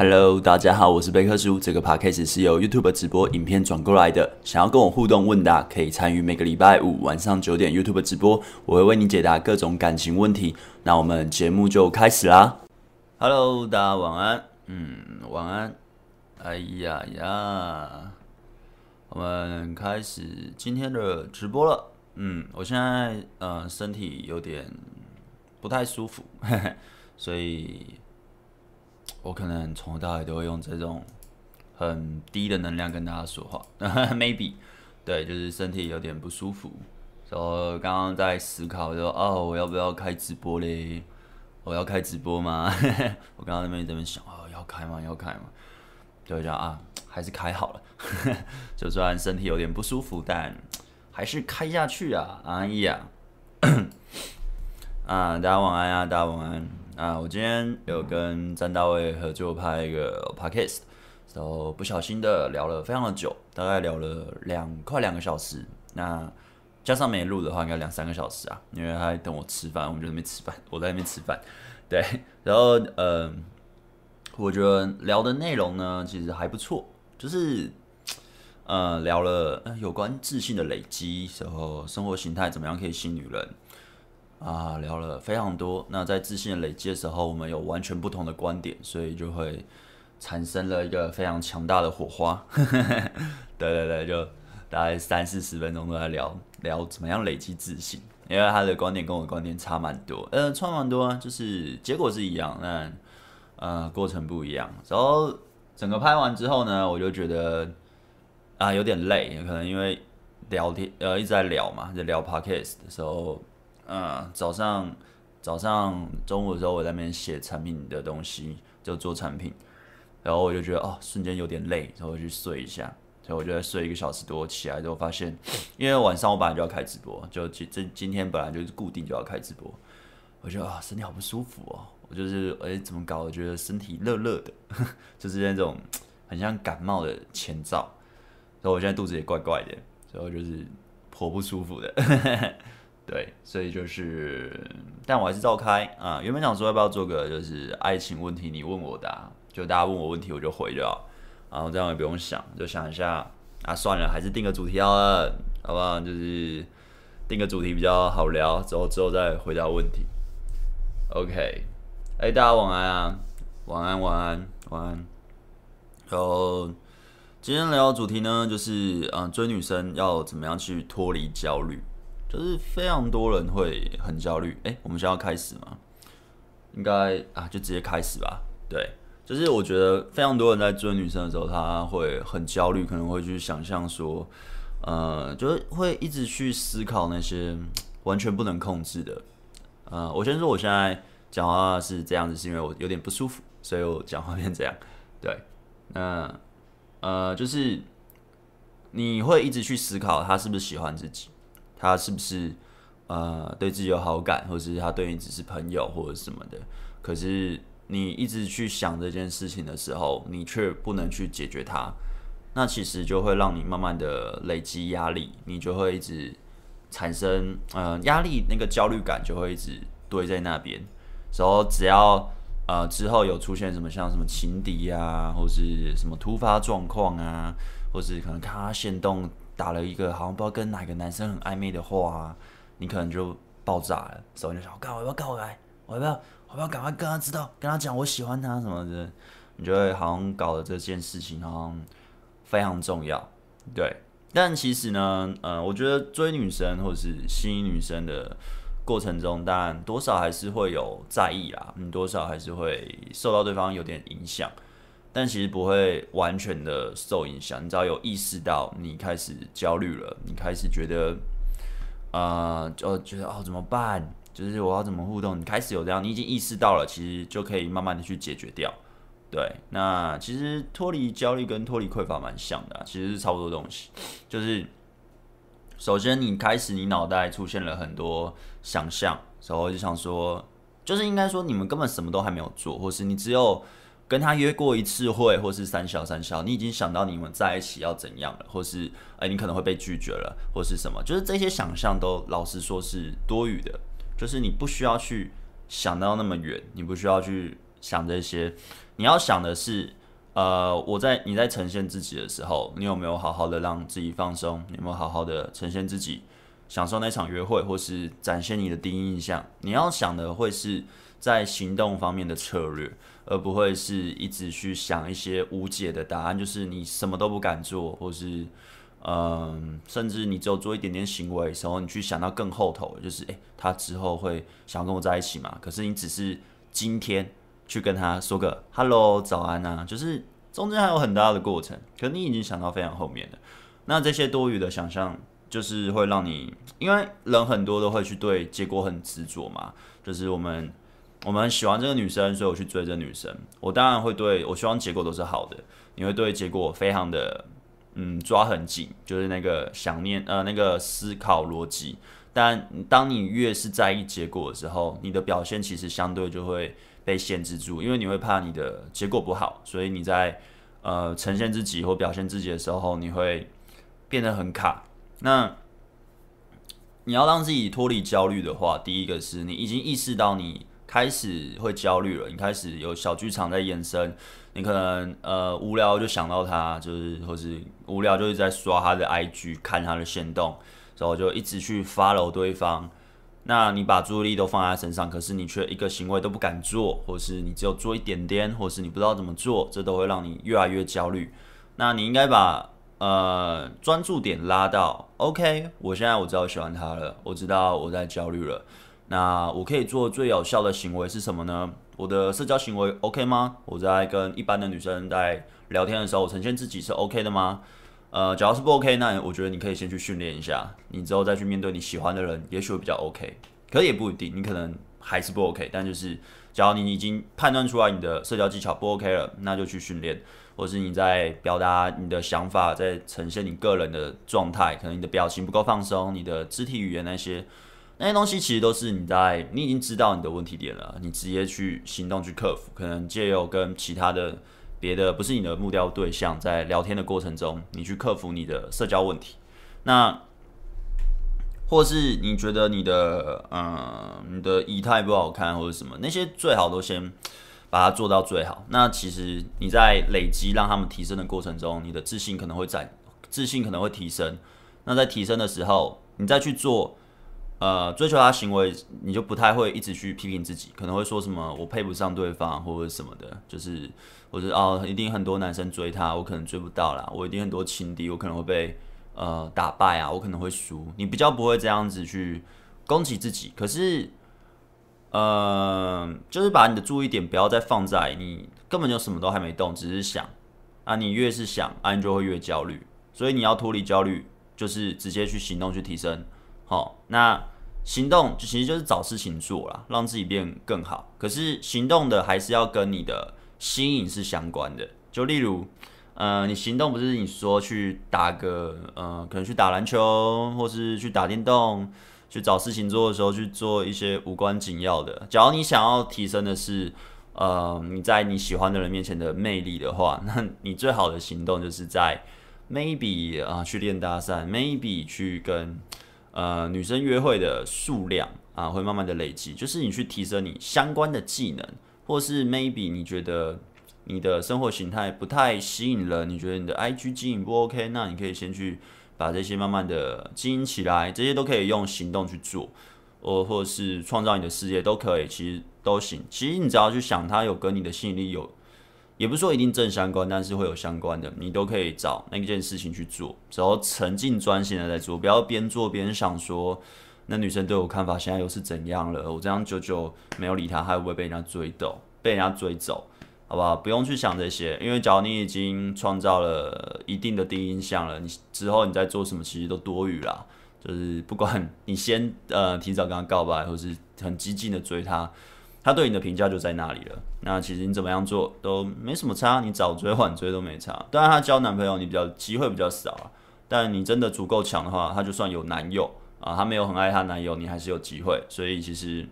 Hello，大家好，我是贝克叔。这个 podcast 是由 YouTube 直播影片转过来的。想要跟我互动问答，可以参与每个礼拜五晚上九点 YouTube 直播，我会为你解答各种感情问题。那我们节目就开始啦。Hello，大家晚安。嗯，晚安。哎呀呀，我们开始今天的直播了。嗯，我现在呃身体有点不太舒服，呵呵，所以。我可能从头到尾都会用这种很低的能量跟大家说话，maybe，对，就是身体有点不舒服，然后刚刚在思考说，哦，我要不要开直播嘞？我要开直播吗？我刚刚那边在那边想，哦，要开吗？要开吗？就这样啊，还是开好了。就算身体有点不舒服，但还是开下去啊！哎呀，啊，大家晚安啊，大家晚安。啊，我今天有跟詹大卫合作拍一个 podcast，然后不小心的聊了非常的久，大概聊了两快两个小时。那加上没录的话，应该两三个小时啊，因为他还等我吃饭，我们就在那边吃饭，我在那边吃饭。对，然后呃，我觉得聊的内容呢，其实还不错，就是呃聊了有关自信的累积，然后生活形态怎么样可以吸引女人。啊，聊了非常多。那在自信的累积的时候，我们有完全不同的观点，所以就会产生了一个非常强大的火花。对对对，就大概三四十分钟都在聊聊怎么样累积自信，因为他的观点跟我的观点差蛮多，呃，差蛮多啊，就是结果是一样，但呃过程不一样。然后整个拍完之后呢，我就觉得啊有点累，可能因为聊天呃一直在聊嘛，在聊 podcast 的时候。嗯，早上、早上、中午的时候，我在那边写产品的东西，就做产品，然后我就觉得哦，瞬间有点累，然后我去睡一下，所以我就在睡一个小时多，起来之后发现，因为晚上我本来就要开直播，就今这今天本来就是固定就要开直播，我觉得啊，身体好不舒服哦，我就是哎怎么搞？我觉得身体热热的，就是那种很像感冒的前兆，然后我现在肚子也怪怪的，然后就是颇不舒服的。对，所以就是，但我还是照开啊。原本想说要不要做个就是爱情问题，你问我答，就大家问我问题我就回就好，然后这样也不用想，就想一下啊，算了，还是定个主题好了，好不好？就是定个主题比较好聊，之后之后再回答问题。OK，哎，大家晚安啊，晚安晚安晚安。然后今天聊的主题呢，就是嗯，追女生要怎么样去脱离焦虑。就是非常多人会很焦虑，哎，我们现在要开始吗？应该啊，就直接开始吧。对，就是我觉得非常多人在追女生的时候，他会很焦虑，可能会去想象说，呃，就是会一直去思考那些完全不能控制的。呃，我先说，我现在讲话是这样子，是因为我有点不舒服，所以我讲话变这样。对，那呃，就是你会一直去思考他是不是喜欢自己。他是不是呃对自己有好感，或是他对你只是朋友或者什么的？可是你一直去想这件事情的时候，你却不能去解决它，那其实就会让你慢慢的累积压力，你就会一直产生呃压力，那个焦虑感就会一直堆在那边。然后只要呃之后有出现什么像什么情敌啊，或是什么突发状况啊，或是可能他限动。打了一个好像不知道跟哪个男生很暧昧的话，啊，你可能就爆炸了，所以就想，我干，我要不要告白？我要不要？我要不要赶快跟他知道，跟他讲我喜欢他什么的？你就会好像搞得这件事情好像非常重要，对。但其实呢，呃，我觉得追女生或者是吸引女生的过程中，当然多少还是会有在意啦，你多少还是会受到对方有点影响。但其实不会完全的受影响，你只要有意识到你开始焦虑了，你开始觉得，啊、呃，就觉得哦怎么办？就是我要怎么互动？你开始有这样，你已经意识到了，其实就可以慢慢的去解决掉。对，那其实脱离焦虑跟脱离匮乏蛮像的、其实是差不多东西。就是首先你开始，你脑袋出现了很多想象，然后就想说，就是应该说你们根本什么都还没有做，或是你只有。跟他约过一次会，或是三小三小，你已经想到你们在一起要怎样了，或是哎、你可能会被拒绝了，或是什么，就是这些想象都老实说是多余的，就是你不需要去想到那么远，你不需要去想这些，你要想的是，呃，我在你在呈现自己的时候，你有没有好好的让自己放松？你有没有好好的呈现自己，享受那场约会，或是展现你的第一印象？你要想的会是在行动方面的策略，而不会是一直去想一些无解的答案，就是你什么都不敢做，或是。嗯，甚至你只有做一点点行为的时候，你去想到更后头，就是诶、他之后会想要跟我在一起嘛？可是你只是今天去跟他说个 “hello”、早安啊，就是中间还有很大的过程，可你已经想到非常后面了。那这些多余的想象，就是会让你，因为人很多都会去对结果很执着嘛。就是我们我们很喜欢这个女生，所以我去追这个女生，我当然会对我希望结果都是好的。你会对结果非常的。嗯，抓很紧，就是那个想念，呃，那个思考逻辑。但当你越是在意结果的时候，你的表现其实相对就会被限制住，因为你会怕你的结果不好，所以你在呃呈现自己或表现自己的时候，你会变得很卡。那你要让自己脱离焦虑的话，第一个是你已经意识到你开始会焦虑了，你开始有小剧场在延伸。你可能呃无聊就想到他，就是或是无聊就是在刷他的 IG 看他的限动，然后就一直去 follow 对方。那你把注意力都放在他身上，可是你却一个行为都不敢做，或是你只有做一点点，或是你不知道怎么做，这都会让你越来越焦虑。那你应该把呃专注点拉到 OK，我现在我知道喜欢他了，我知道我在焦虑了。那我可以做最有效的行为是什么呢？我的社交行为 OK 吗？我在跟一般的女生在聊天的时候，我呈现自己是 OK 的吗？呃，假如是不 OK，那我觉得你可以先去训练一下，你之后再去面对你喜欢的人，也许会比较 OK。可是也不一定，你可能还是不 OK。但就是，假如你已经判断出来你的社交技巧不 OK 了，那就去训练，或是你在表达你的想法，在呈现你个人的状态，可能你的表情不够放松，你的肢体语言那些。那些东西其实都是你在你已经知道你的问题点了，你直接去行动去克服。可能借由跟其他的别的不是你的目标对象在聊天的过程中，你去克服你的社交问题。那或是你觉得你的嗯你的仪态不好看或者什么，那些最好都先把它做到最好。那其实你在累积让他们提升的过程中，你的自信可能会在自信可能会提升。那在提升的时候，你再去做。呃，追求他行为，你就不太会一直去批评自己，可能会说什么我配不上对方或者什么的，就是或者哦，一定很多男生追他，我可能追不到啦，我一定很多情敌，我可能会被呃打败啊，我可能会输。你比较不会这样子去攻击自己，可是呃，就是把你的注意点不要再放在你根本就什么都还没动，只是想啊，你越是想啊，你就会越焦虑，所以你要脱离焦虑，就是直接去行动去提升。好，那行动就其实就是找事情做啦，让自己变更好。可是行动的还是要跟你的吸引是相关的。就例如，呃，你行动不是你说去打个，呃，可能去打篮球，或是去打电动，去找事情做的时候去做一些无关紧要的。假如你想要提升的是，呃，你在你喜欢的人面前的魅力的话，那你最好的行动就是在 maybe 啊，去练搭讪，maybe 去跟。呃，女生约会的数量啊，会慢慢的累积。就是你去提升你相关的技能，或是 maybe 你觉得你的生活形态不太吸引人，你觉得你的 IG 经营不 OK，那你可以先去把这些慢慢的经营起来，这些都可以用行动去做，或或是创造你的事业都可以，其实都行。其实你只要去想，它有跟你的吸引力有。也不是说一定正相关，但是会有相关的，你都可以找那件事情去做，只要沉浸专心的在做，不要边做边想说，那女生对我看法现在又是怎样了？我这样久久没有理她，会不会被人家追走？被人家追走？好不好？不用去想这些，因为假如你已经创造了一定的第一印象了，你之后你在做什么其实都多余啦。就是不管你先呃提早跟她告白，或是很激进的追她。他对你的评价就在那里了。那其实你怎么样做都没什么差，你早追晚追都没差。当然，他交男朋友你比较机会比较少啊。但你真的足够强的话，他就算有男友啊，他没有很爱他男友，你还是有机会。所以其实，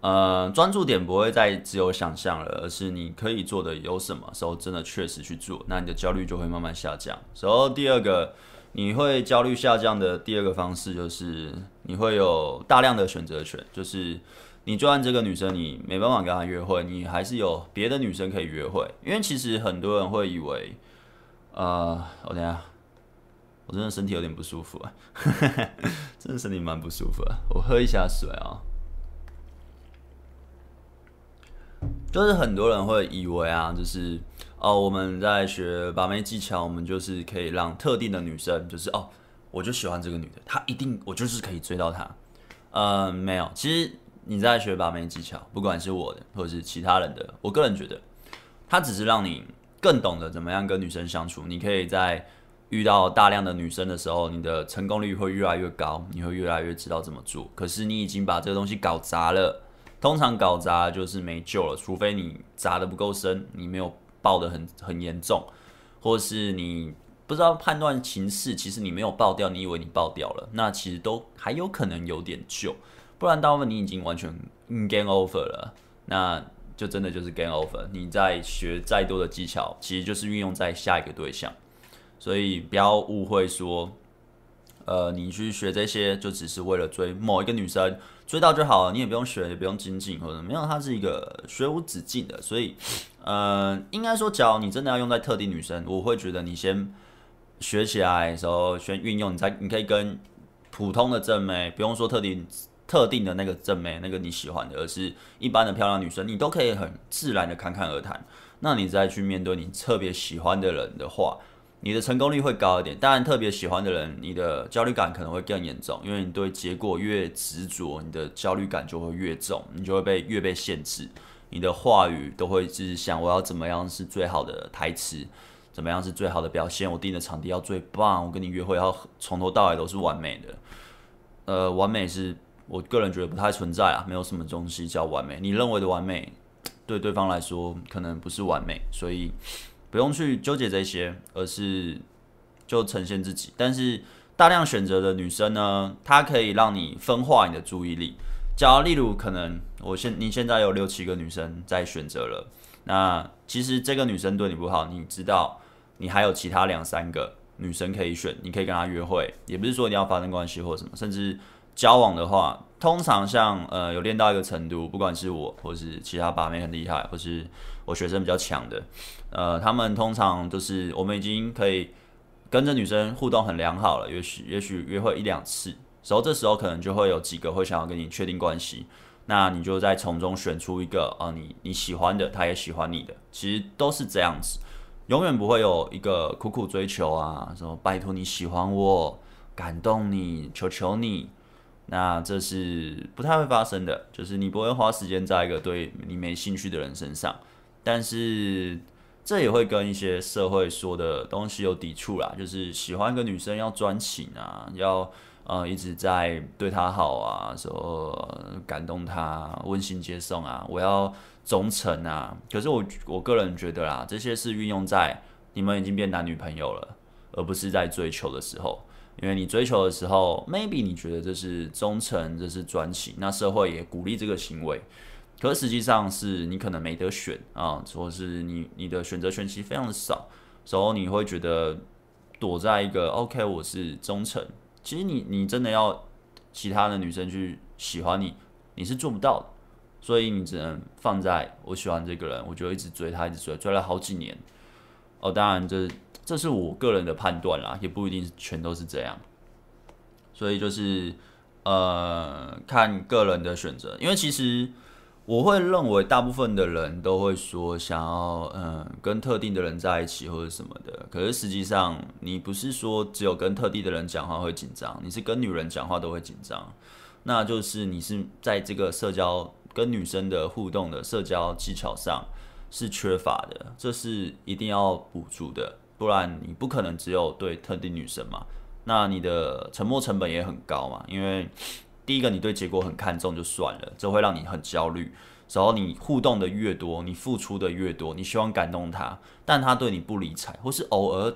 呃，专注点不会再只有想象了，而是你可以做的有什么时候真的确实去做，那你的焦虑就会慢慢下降。然后第二个，你会焦虑下降的第二个方式就是你会有大量的选择权，就是。你就算这个女生你没办法跟她约会，你还是有别的女生可以约会。因为其实很多人会以为，呃，我等下，我真的身体有点不舒服啊，真的身体蛮不舒服啊，我喝一下水啊。就是很多人会以为啊，就是哦，我们在学把妹技巧，我们就是可以让特定的女生，就是哦，我就喜欢这个女的，她一定我就是可以追到她。嗯，没有，其实你在学把妹技巧，不管是我的或者是其他人的，我个人觉得，它只是让你更懂得怎么样跟女生相处。你可以在遇到大量的女生的时候，你的成功率会越来越高，你会越来越知道怎么做。可是你已经把这个东西搞砸了。通常搞砸就是没救了，除非你砸得不够深，你没有爆得很很严重，或是你不知道判断情势，其实你没有爆掉，你以为你爆掉了，那其实都还有可能有点救，不然大部分你已经完全 game over 了，那就真的就是 game over。你再学再多的技巧，其实就是运用在下一个对象，所以不要误会说。呃，你去学这些就只是为了追某一个女生，追到就好了，你也不用学，也不用精进或者没有，它是一个学无止境的。所以，呃，应该说，假如你真的要用在特定女生，我会觉得你先学起来的时候，先运用，你才你可以跟普通的正妹，不用说特定特定的那个正妹，那个你喜欢的，而是一般的漂亮女生，你都可以很自然的侃侃而谈。那你再去面对你特别喜欢的人的话。你的成功率会高一点，当然特别喜欢的人，你的焦虑感可能会更严重，因为你对结果越执着，你的焦虑感就会越重，你就会被越被限制，你的话语都会只是想我要怎么样是最好的台词，怎么样是最好的表现，我定的场地要最棒，我跟你约会要从头到尾都是完美的，呃，完美是我个人觉得不太存在啊，没有什么东西叫完美，你认为的完美，对对方来说可能不是完美，所以。不用去纠结这些，而是就呈现自己。但是大量选择的女生呢，她可以让你分化你的注意力。假如例如可能我现你现在有六七个女生在选择了，那其实这个女生对你不好，你知道你还有其他两三个女生可以选，你可以跟她约会，也不是说一定要发生关系或什么，甚至交往的话，通常像呃有练到一个程度，不管是我或是其他把妹很厉害，或是。我学生比较强的，呃，他们通常都是我们已经可以跟着女生互动很良好了，也许也许约会一两次，然后这时候可能就会有几个会想要跟你确定关系，那你就再从中选出一个啊，你你喜欢的，他也喜欢你的，其实都是这样子，永远不会有一个苦苦追求啊，什么拜托你喜欢我，感动你，求求你，那这是不太会发生的，就是你不会花时间在一个对你没兴趣的人身上。但是这也会跟一些社会说的东西有抵触啦，就是喜欢一个女生要专情啊，要呃一直在对她好啊，说感动她，温馨接送啊，我要忠诚啊。可是我我个人觉得啦，这些是运用在你们已经变男女朋友了，而不是在追求的时候。因为你追求的时候，maybe 你觉得这是忠诚，这是专情，那社会也鼓励这个行为。可实际上是你可能没得选啊，或是你你的选择权其实非常的少，时候你会觉得躲在一个 OK，我是忠诚，其实你你真的要其他的女生去喜欢你，你是做不到的，所以你只能放在我喜欢这个人，我就一直追他，一直追，追了好几年。哦，当然这这是我个人的判断啦，也不一定全都是这样，所以就是呃看个人的选择，因为其实。我会认为大部分的人都会说想要嗯跟特定的人在一起或者什么的，可是实际上你不是说只有跟特定的人讲话会紧张，你是跟女人讲话都会紧张，那就是你是在这个社交跟女生的互动的社交技巧上是缺乏的，这是一定要补足的，不然你不可能只有对特定女生嘛，那你的沉默成本也很高嘛，因为。第一个，你对结果很看重就算了，这会让你很焦虑。然后你互动的越多，你付出的越多，你希望感动他，但他对你不理睬，或是偶尔，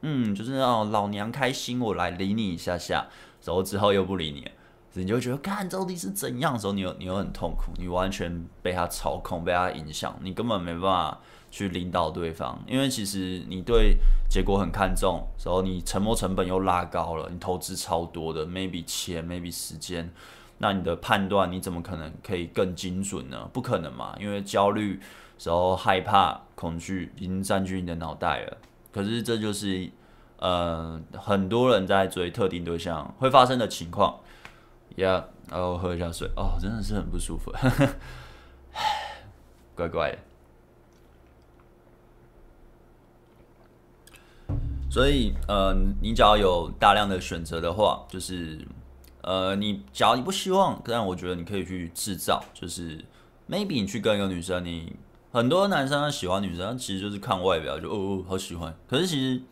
嗯，就是让老娘开心，我来理你一下下，然后之后又不理你，你就觉得，看到底是怎样的时候，你又你又很痛苦，你完全被他操控，被他影响，你根本没办法。去领导对方，因为其实你对结果很看重，然后你沉没成本又拉高了，你投资超多的，maybe 钱，maybe 时间，那你的判断你怎么可能可以更精准呢？不可能嘛，因为焦虑时候害怕、恐惧已经占据你的脑袋了。可是这就是呃很多人在追特定对象会发生的情况。呀，然后喝一下水，哦，真的是很不舒服，怪怪的。所以，呃，你只要有大量的选择的话，就是，呃，你假如你不希望，但我觉得你可以去制造，就是 maybe 你去跟一个女生，你很多男生喜欢女生，其实就是看外表就哦哦好喜欢，可是其实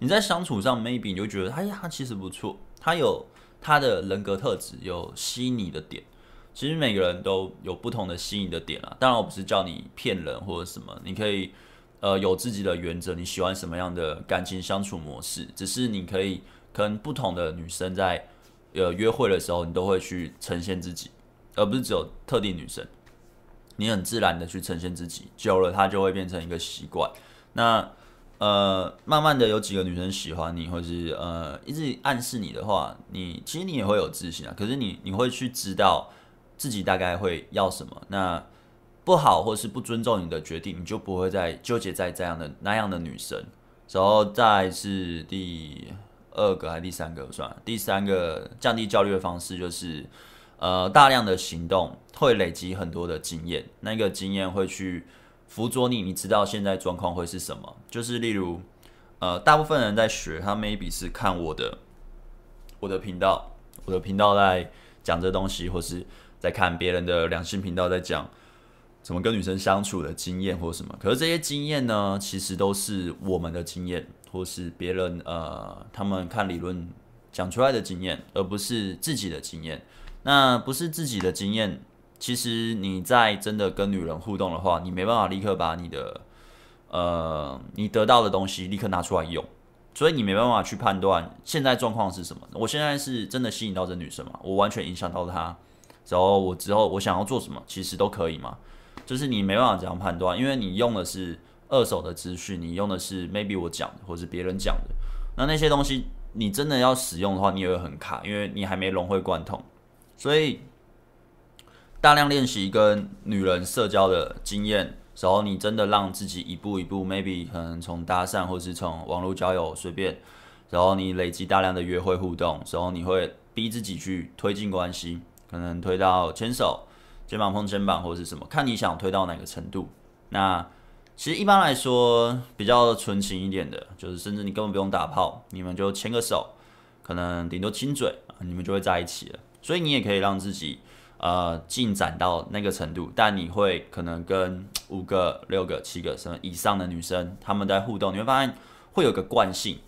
你在相处上 maybe 你就觉得，哎呀，他其实不错，他有他的人格特质，有吸引你的点。其实每个人都有不同的吸引的点啊，当然我不是叫你骗人或者什么，你可以。呃，有自己的原则，你喜欢什么样的感情相处模式？只是你可以跟不同的女生在呃约会的时候，你都会去呈现自己，而不是只有特定女生。你很自然的去呈现自己，久了它就会变成一个习惯。那呃，慢慢的有几个女生喜欢你，或是呃一直暗示你的话，你其实你也会有自信啊。可是你你会去知道自己大概会要什么。那不好，或是不尊重你的决定，你就不会再纠结在这样的那样的女生。然后再是第二个还是第三个？算了，第三个降低焦虑的方式就是，呃，大量的行动会累积很多的经验，那个经验会去辅佐你，你知道现在状况会是什么？就是例如，呃，大部分人在学，他 maybe 是看我的我的频道，我的频道在讲这东西，或是在看别人的两性频道在讲。怎么跟女生相处的经验或什么？可是这些经验呢，其实都是我们的经验，或是别人呃他们看理论讲出来的经验，而不是自己的经验。那不是自己的经验，其实你在真的跟女人互动的话，你没办法立刻把你的呃你得到的东西立刻拿出来用，所以你没办法去判断现在状况是什么。我现在是真的吸引到这女生吗？我完全影响到她，然后我之后我想要做什么，其实都可以嘛？就是你没办法这样判断，因为你用的是二手的资讯，你用的是 maybe 我讲的，或是别人讲的。那那些东西你真的要使用的话，你也会很卡，因为你还没融会贯通。所以大量练习跟女人社交的经验，然后你真的让自己一步一步，maybe 可能从搭讪或是从网络交友随便，然后你累积大量的约会互动，然后你会逼自己去推进关系，可能推到牵手。肩膀碰肩膀或者是什么，看你想推到哪个程度。那其实一般来说，比较纯情一点的，就是甚至你根本不用打炮，你们就牵个手，可能顶多亲嘴，你们就会在一起了。所以你也可以让自己呃进展到那个程度，但你会可能跟五个、六个、七个什么以上的女生，他们在互动，你会发现会有个惯性。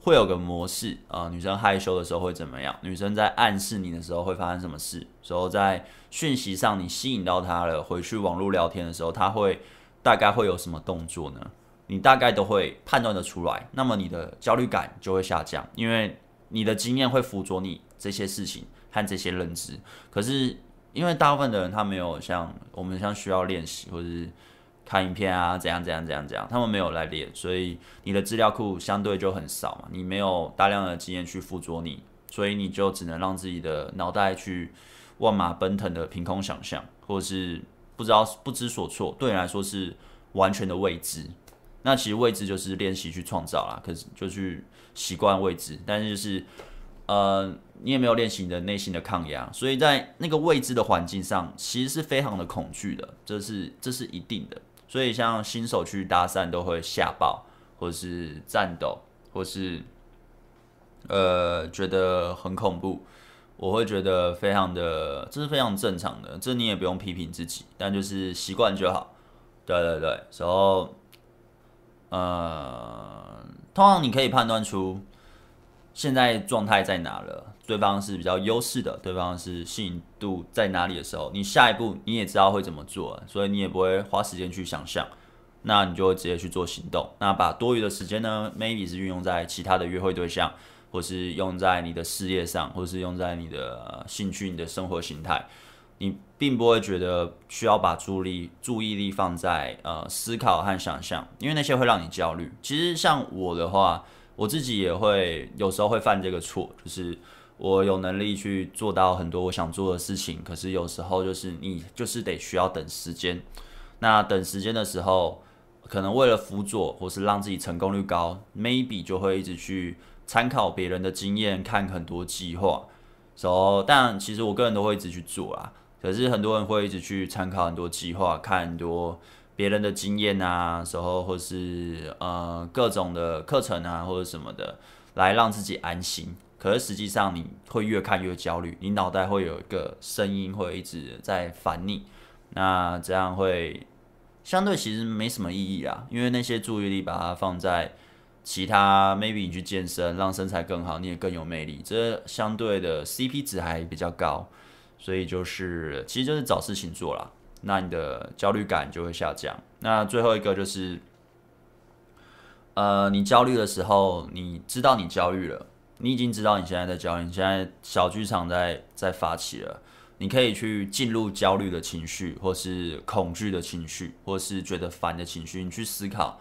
会有个模式啊、女生害羞的时候会怎么样？女生在暗示你的时候会发生什么事？时候在讯息上你吸引到她了，回去网络聊天的时候，她会大概会有什么动作呢？你大概都会判断得出来。那么你的焦虑感就会下降，因为你的经验会辅佐你这些事情和这些认知。可是因为大部分的人他没有像我们像需要练习或者是。看影片啊，怎样怎样怎样怎样，他们没有来练，所以你的资料库相对就很少嘛。你没有大量的经验去辅佐你，所以你就只能让自己的脑袋去万马奔腾的凭空想象，或者是不知道不知所措。对你来说是完全的未知。那其实未知就是练习去创造啦，可是就去习惯未知，但是就是呃，你也没有练习你的内心的抗压，所以在那个未知的环境上，其实是非常的恐惧的，这是这是一定的。所以，像新手去搭讪都会吓爆，或是颤抖，或是呃觉得很恐怖。我会觉得非常的，这是非常正常的，这你也不用批评自己，但就是习惯就好。对对对，然后呃，通常你可以判断出现在状态在哪了。对方是比较优势的，对方是吸引度在哪里的时候，你下一步你也知道会怎么做，所以你也不会花时间去想象，那你就会直接去做行动。那把多余的时间呢，maybe 是运用在其他的约会对象，或是用在你的事业上，或是用在你的兴趣、你的生活形态，你并不会觉得需要把注意力注意力放在呃思考和想象，因为那些会让你焦虑。其实像我的话，我自己也会有时候会犯这个错，就是。我有能力去做到很多我想做的事情，可是有时候就是你就是得需要等时间。那等时间的时候，可能为了辅佐或是让自己成功率高，maybe 就会一直去参考别人的经验，看很多计划。So, 但其实我个人都会一直去做啦。可是很多人会一直去参考很多计划，看很多别人的经验啊，时候或是呃各种的课程啊，或者什么的，来让自己安心。可是实际上你会越看越焦虑，你脑袋会有一个声音会一直在烦你，那这样会相对其实没什么意义啊，因为那些注意力把它放在其他，maybe 你去健身让身材更好，你也更有魅力，这相对的 CP 值还比较高，所以就是其实就是找事情做啦，那你的焦虑感就会下降。那最后一个就是，呃，你焦虑的时候，你知道你焦虑了。你已经知道你现在在焦虑，你现在小剧场在在发起了。你可以去进入焦虑的情绪，或是恐惧的情绪，或是觉得烦的情绪。你去思考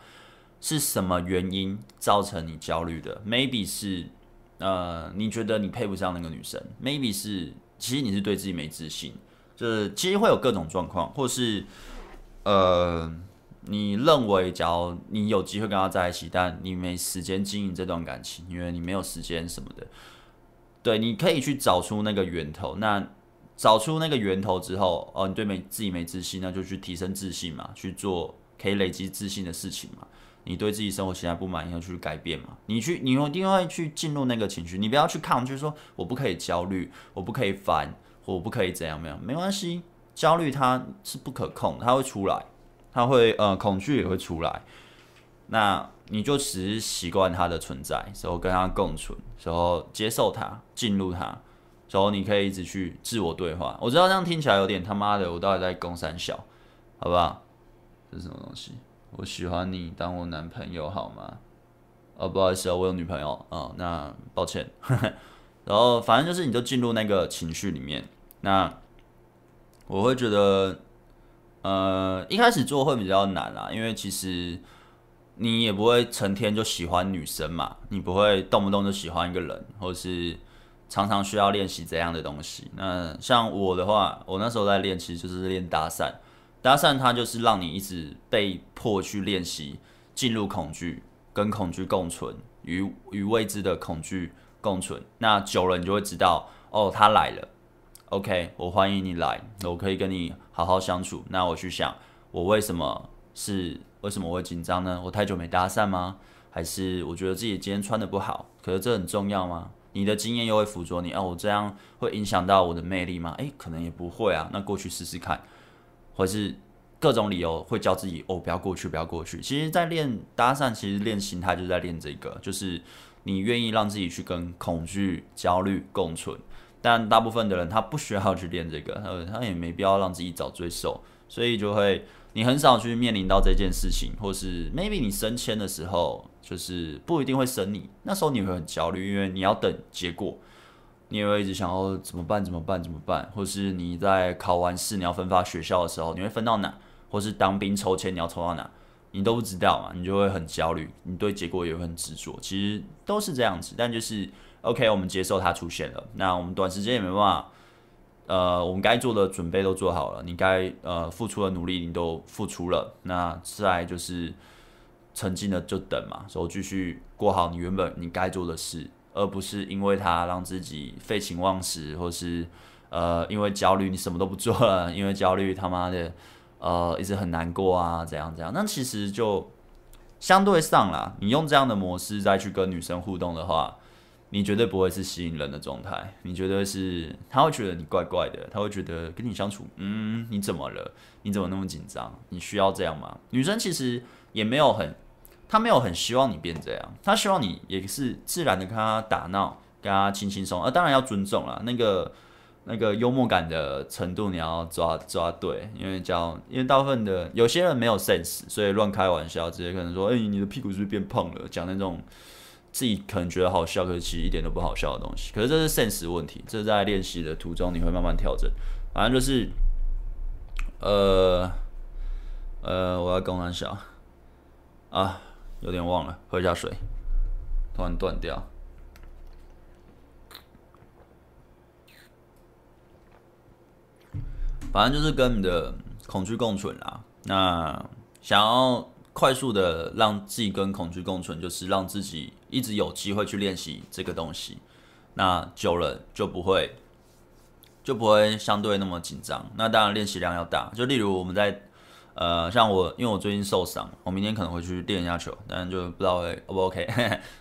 是什么原因造成你焦虑的？Maybe 是呃，你觉得你配不上那个女生；Maybe 是其实你是对自己没自信。就是其实会有各种状况，或是呃。你认为，假如你有机会跟他在一起，但你没时间经营这段感情，因为你没有时间什么的，对，你可以去找出那个源头。那找出那个源头之后，哦，你对没自己没自信，那就去提升自信嘛，去做可以累积自信的事情嘛。你对自己生活现在不满意，要去改变嘛。你去，你一定会去进入那个情绪，你不要去抗拒，说我不可以焦虑，我不可以烦，我不可以怎样怎样，没关系，焦虑它是不可控，它会出来。他会呃，恐惧也会出来，那你就只是习惯他的存在，然后跟他共存，然后接受他，进入他，然后你可以一直去自我对话。我知道这样听起来有点他妈的，我到底在攻三小，好不好？这是什么东西？我喜欢你当我男朋友好吗？哦，不好意思啊，我有女朋友哦，那抱歉。然后反正就是，你就进入那个情绪里面，那我会觉得。呃，一开始做会比较难啦，因为其实你也不会成天就喜欢女生嘛，你不会动不动就喜欢一个人，或是常常需要练习这样的东西。那像我的话，我那时候在练，其实就是练搭讪。搭讪它就是让你一直被迫去练习，进入恐惧，跟恐惧共存，与与未知的恐惧共存。那久了，你就会知道，哦，他来了。OK，我欢迎你来，我可以跟你好好相处。那我去想，我为什么是为什么我会紧张呢？我太久没搭讪吗？还是我觉得自己今天穿得不好？可是这很重要吗？你的经验又会辅佐你哦，我这样会影响到我的魅力吗？诶，可能也不会啊。那过去试试看，或是各种理由会叫自己哦，不要过去，不要过去。其实，在练搭讪，其实练心态就在练这个，就是你愿意让自己去跟恐惧、焦虑共存。但大部分的人他不需要去练这个，他他也没必要让自己找罪受，所以就会你很少去面临到这件事情，或是 maybe 你升迁的时候，就是不一定会升你，那时候你会很焦虑，因为你要等结果，你也会一直想要怎么办怎么办怎么办，或是你在考完试你要分发学校的时候，你会分到哪，或是当兵抽签你要抽到哪，你都不知道嘛，你就会很焦虑，你对结果也会很执着，其实都是这样子，但就是。OK，我们接受它出现了。那我们短时间也没办法，呃，我们该做的准备都做好了，你该呃付出的努力你都付出了。那再来就是沉静的就等嘛，然后继续过好你原本你该做的事，而不是因为它让自己废寝忘食，或是呃因为焦虑你什么都不做了，因为焦虑他妈的呃一直很难过啊，怎样怎样。那其实就相对上啦，你用这样的模式再去跟女生互动的话。你绝对不会是吸引人的状态，你绝对是他会觉得你怪怪的，他会觉得跟你相处，嗯，你怎么了？你怎么那么紧张？你需要这样吗？女生其实也没有很，她没有很希望你变这样，她希望你也是自然的跟她打闹，跟她轻轻松，呃，当然要尊重啦，那个那个幽默感的程度你要抓抓对，因为叫因为大部分的有些人没有 sense，所以乱开玩笑，直接可能说，哎、你的屁股是不是变胖了？讲那种。自己可能觉得好笑，可是其实一点都不好笑的东西。可是这是现实问题，这在练习的途中你会慢慢调整。反正就是呃呃，我要跟我讲啊，有点忘了，喝一下水，突然断掉，反正就是跟你的恐惧共存啦。那想要。快速的让自己跟恐惧共存，就是让自己一直有机会去练习这个东西。那久了就不会，就不会相对那么紧张。那当然练习量要大。就例如我们在，呃，像我，因为我最近受伤，我明天可能会去练一下球，但是就不知道会 O 不 OK。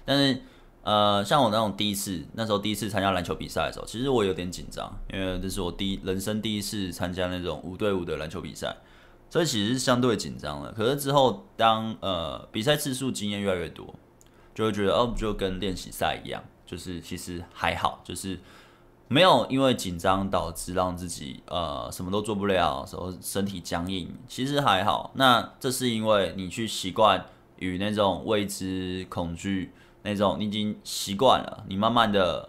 但是，呃，像我那种第一次，那时候第一次参加篮球比赛的时候，其实我有点紧张，因为这是我第一人生第一次参加那种五对五的篮球比赛，所以其实是相对紧张了。可是之后当呃比赛次数经验越来越多，就会觉得哦，就跟练习赛一样。就是其实还好，就是没有因为紧张导致让自己呃什么都做不了，时候身体僵硬，其实还好。那这是因为你去习惯与那种未知恐惧那种，你已经习惯了，你慢慢的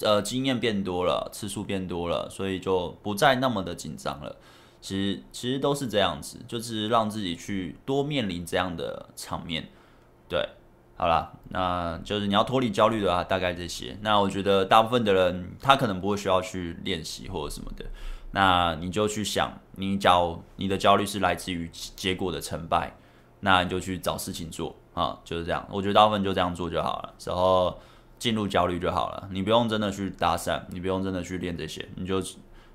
呃经验变多了，次数变多了，所以就不再那么的紧张了。其实其实都是这样子，就是让自己去多面临这样的场面，对。好啦，那就是你要脱离焦虑的话，大概这些。那我觉得大部分的人他可能不会需要去练习或者什么的。那你就去想，你假如你的焦虑是来自于结果的成败，那你就去找事情做啊，就是这样。我觉得大部分就这样做就好了，然后进入焦虑就好了。你不用真的去搭讪，你不用真的去练这些，你就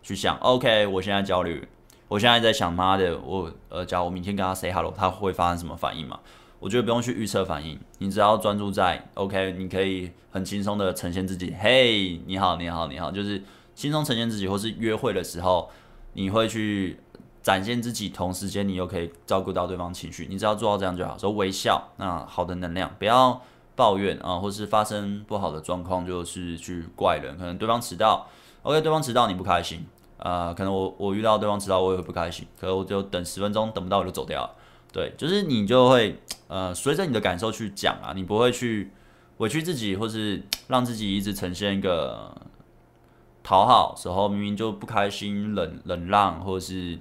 去想，OK，我现在焦虑，我现在在想妈的，我呃，假如我明天跟他 say hello，他会发生什么反应嘛？我觉得不用去预测反应，你只要专注在 OK，你可以很轻松的呈现自己。嘿，你好，你好，你好，就是轻松呈现自己，或是约会的时候，你会去展现自己，同时间你又可以照顾到对方情绪。你只要做到这样就好，说微笑，那好的能量，不要抱怨啊，或是发生不好的状况，就是去怪人。可能对方迟到，OK，对方迟到你不开心，呃，可能我我遇到对方迟到我也会不开心，可是我就等十分钟，等不到我就走掉了。对，就是你就会呃，随着你的感受去讲啊，你不会去委屈自己，或是让自己一直呈现一个讨好时候，明明就不开心、冷冷让，或是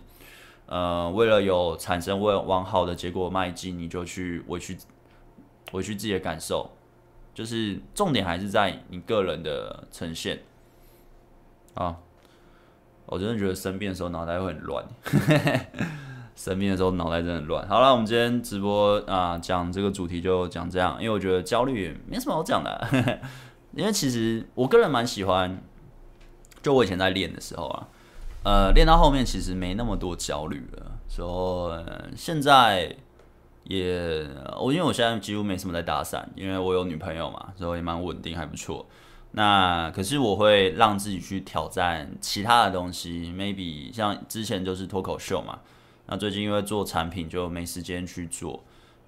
呃，为了有产生为往好的结果迈进，你就去委屈委屈自己的感受，就是重点还是在你个人的呈现啊。我真的觉得生病的时候脑袋会很乱。生病的时候脑袋真的很乱。好了，我们今天直播啊，讲这个主题就讲这样，因为我觉得焦虑没什么好讲的。因为其实我个人蛮喜欢，就我以前在练的时候啊，呃，练到后面其实没那么多焦虑了。所以现在也我因为我现在几乎没什么在搭讪，因为我有女朋友嘛，所以也蛮稳定，还不错。那可是我会让自己去挑战其他的东西，maybe 像之前就是脱口秀嘛。那最近因为做产品就没时间去做，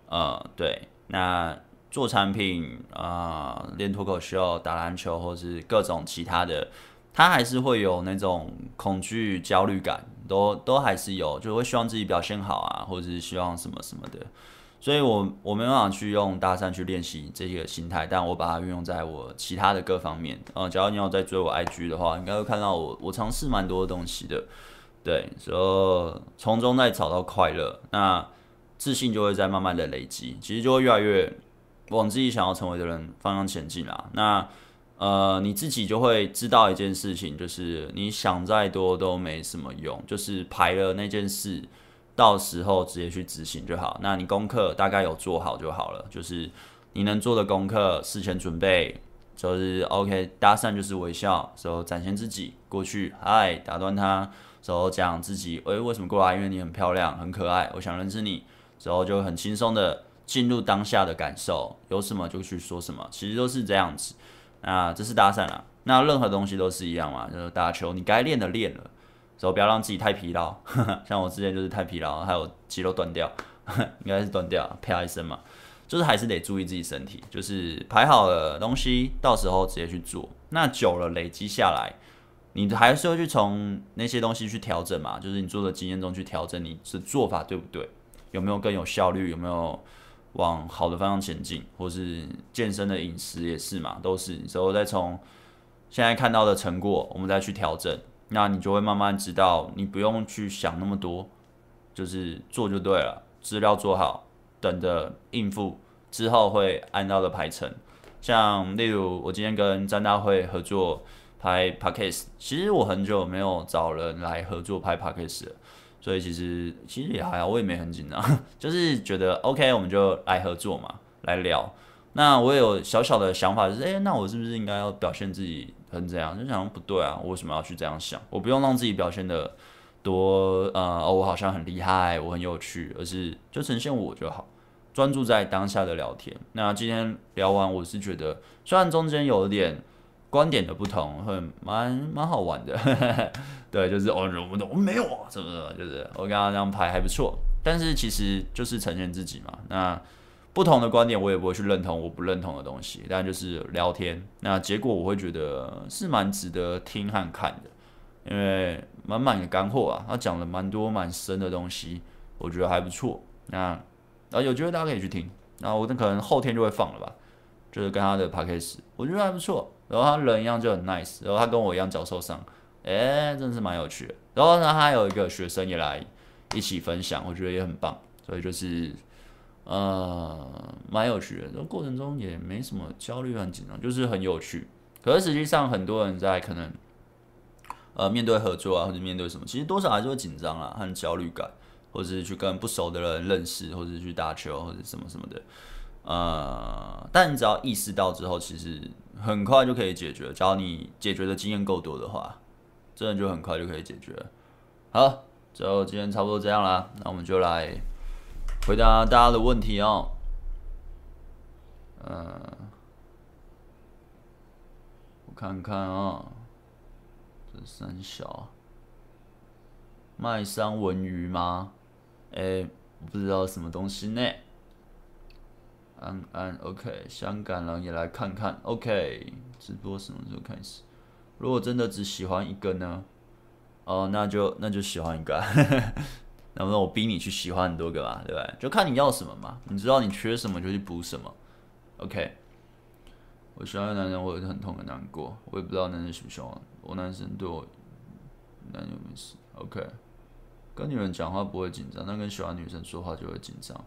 呃，对，那做产品啊，练、脱口秀、打篮球或是各种其他的，他还是会有那种恐惧、焦虑感，都都还是有，就会希望自己表现好啊，或者是希望什么什么的。所以我我没办法去用搭讪去练习这个心态，但我把它运用在我其他的各方面。呃，假如你有在追我 IG 的话，应该会看到我我尝试蛮多东西的。对，所以从中再找到快乐，那自信就会在慢慢的累积，其实就会越来越往自己想要成为的人方向前进啦。那呃，你自己就会知道一件事情，就是你想再多都没什么用，就是排了那件事，到时候直接去执行就好。那你功课大概有做好就好了，就是你能做的功课，事前准备就是 OK，搭讪就是微笑，时候展现自己，过去嗨，打断他。然后讲自己，诶，为什么过来？因为你很漂亮，很可爱，我想认识你。然后就很轻松的进入当下的感受，有什么就去说什么，其实都是这样子。那这是搭讪啊，那任何东西都是一样嘛，就是打球，你该练的练了，之后不要让自己太疲劳。像我之前就是太疲劳，还有肌肉断掉，应该是断掉，啪一声嘛，就是还是得注意自己身体，就是排好了东西，到时候直接去做。那久了累积下来。你还是要去从那些东西去调整嘛，就是你做的经验中去调整，你是做法对不对？有没有更有效率？有没有往好的方向前进？或是健身的饮食也是嘛，都是。之后再从现在看到的成果，我们再去调整，那你就会慢慢知道，你不用去想那么多，就是做就对了。资料做好，等着应付之后会按照的排程。像例如我今天跟詹大会合作。拍 Podcast。其实我很久没有找人来合作拍 Podcast 了，所以其实其实也还好，我也没很紧张，就是觉得 OK，我们就来合作嘛，来聊。那我有小小的想法，就是哎、那我是不是应该要表现自己很怎样？就想不对啊，我为什么要去这样想？我不用让自己表现得多呃、哦，我好像很厉害，我很有趣，而是就呈现我就好，专注在当下的聊天。那今天聊完，我是觉得虽然中间有一点观点的不同，会蛮蛮好玩的。对，就是哦，我我没有啊，什么什么，就是我刚刚这样拍还不错，但是其实就是呈现自己嘛。那。不同的观点，我也不会去认同我不认同的东西，但就是聊天，那结果我会觉得是蛮值得听和看的，因为满满的干货啊，他讲了蛮多蛮深的东西，我觉得还不错。那啊，有机会大家可以去听，然后我可能后天就会放了吧，就是跟他的 podcast，我觉得还不错。然后他人一样就很 nice，然后他跟我一样脚受伤，哎，真的是蛮有趣的。然后呢，他有一个学生也来一起分享，我觉得也很棒，所以就是。呃，蛮有趣的，这过程中也没什么焦虑和紧张，就是很有趣。可是实际上，很多人在可能呃面对合作啊，或者面对什么，其实多少还是会紧张啊，和焦虑感，或者是去跟不熟的人认识，或者是去打球，或者什么什么的。呃，但你只要意识到之后，其实很快就可以解决。只要你解决的经验够多的话，真的就很快就可以解决。好，就今天差不多这样啦，那我们就来。回答大家的问题哦，嗯，我看看啊，这三小卖三文鱼吗？哎，我不知道什么东西呢。安安，OK，香港人也来看看，OK，直播什么时候开始？如果真的只喜欢一个呢？哦，那就那就喜欢一个。能不能我逼你去喜欢很多个嘛，对不对？就看你要什么嘛。你知道你缺什么就去补什么。OK。我喜欢的男人，我有很痛很难过。我也不知道男人喜不喜欢我。男生对我，男人没事。OK。跟女人讲话不会紧张，但跟喜欢女生说话就会紧张。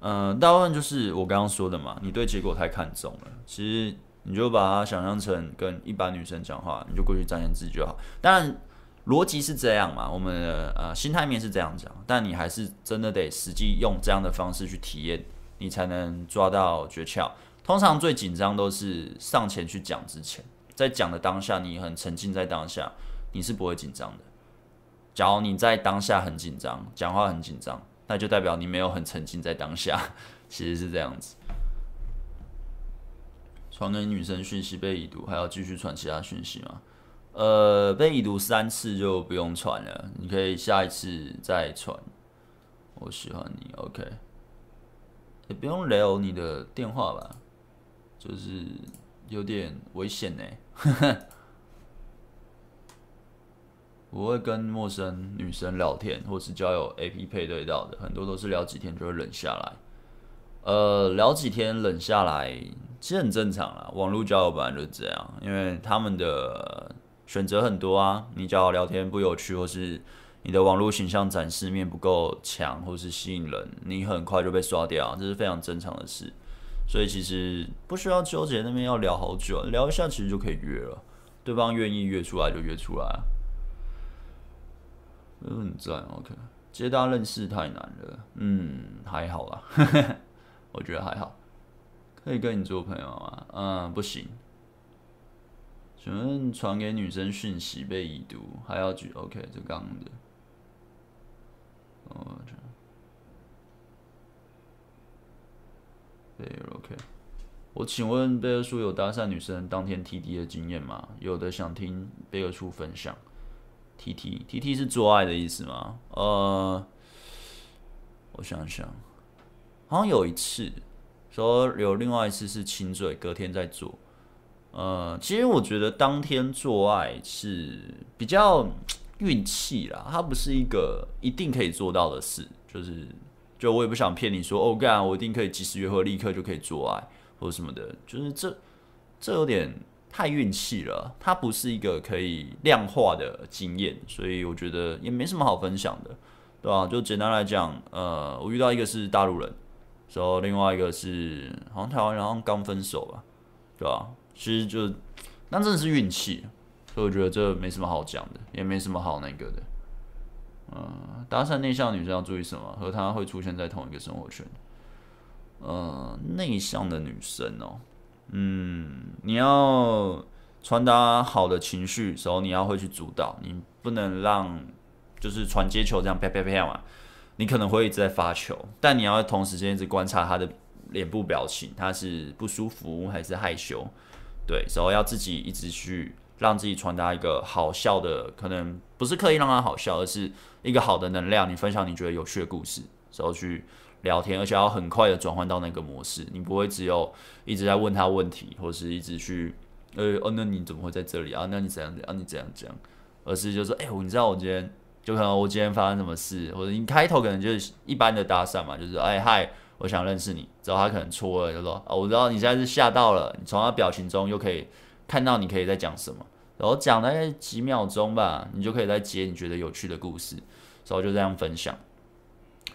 嗯、大部分就是我刚刚说的嘛。你对结果太看重了，其实你就把它想象成跟一般女生讲话，你就过去展现自己就好。当然。逻辑是这样嘛？我们的呃心态面是这样讲，但你还是真的得实际用这样的方式去体验，你才能抓到诀窍。通常最紧张都是上前去讲之前，在讲的当下，你很沉浸在当下，你是不会紧张的。假如你在当下很紧张，讲话很紧张，那就代表你没有很沉浸在当下，其实是这样子。传给女生讯息被已读，还要继续传其他讯息吗？呃，被已读三次就不用传了，你可以下一次再传。我喜欢你，OK。也不用留你的电话吧，就是有点危险呢。我会跟陌生女生聊天，或是交友 APP 配对到的，很多都是聊几天就会冷下来。呃，聊几天冷下来，其实很正常啦。网络交友本来就是这样，因为他们的。选择很多啊，你只要聊天不有趣，或是你的网络形象展示面不够强，或是吸引人，你很快就被刷掉，这是非常正常的事。所以其实不需要纠结那边要聊好久，聊一下其实就可以约了，对方愿意约出来就约出来。很赞，OK，接大认识太难了，嗯，还好啦，我觉得还好，可以跟你做朋友吗？嗯，不行。请问传给女生讯息被已读，还要举 OK？这刚刚的。哦，这样。贝尔 OK。我请问贝尔叔有搭讪女生当天 TT 的经验吗？有的想听贝尔叔分享。TT TT 是做爱的意思吗？呃，我想想，好像有一次说有另外一次是亲嘴，隔天再做。呃，其实我觉得当天做爱是比较运气啦，它不是一个一定可以做到的事。就是，就我也不想骗你说，哦，干，我一定可以及时约会，立刻就可以做爱或者什么的。就是这这有点太运气了，它不是一个可以量化的经验，所以我觉得也没什么好分享的，对吧？就简单来讲，呃，我遇到一个是大陆人，然后另外一个是好像台湾人，好像刚分手吧，对吧？其实就那真的是运气，所以我觉得这没什么好讲的，也没什么好那个的。嗯，搭讪内向女生要注意什么？和她会出现在同一个生活圈。呃，内向的女生哦，嗯，你要传达好的情绪时候，你要会去主导，你不能让就是传接球这样啪啪啪嘛。你可能会一直在发球，但你要同时间一直观察她的脸部表情，她是不舒服还是害羞？对，时候要自己一直去让自己传达一个好笑的，可能不是刻意让他好笑，而是一个好的能量。你分享你觉得有趣的故事，时候去。聊天，而且要很快的转换到那个模式，你不会只有一直在问他问题，或是一直去，呃，哦，那你怎么会在这里啊？那你怎样怎样？你怎样讲？而是就说，哎、欸，你知道我今天就可能我今天发生什么事，或者你开头可能就是一般的搭讪嘛，就是哎嗨，我想认识你，之后他可能错了，就说哦，我知道你现在是吓到了，你从他表情中又可以看到你可以在讲什么，然后讲大概几秒钟吧，你就可以再接你觉得有趣的故事，然后就这样分享。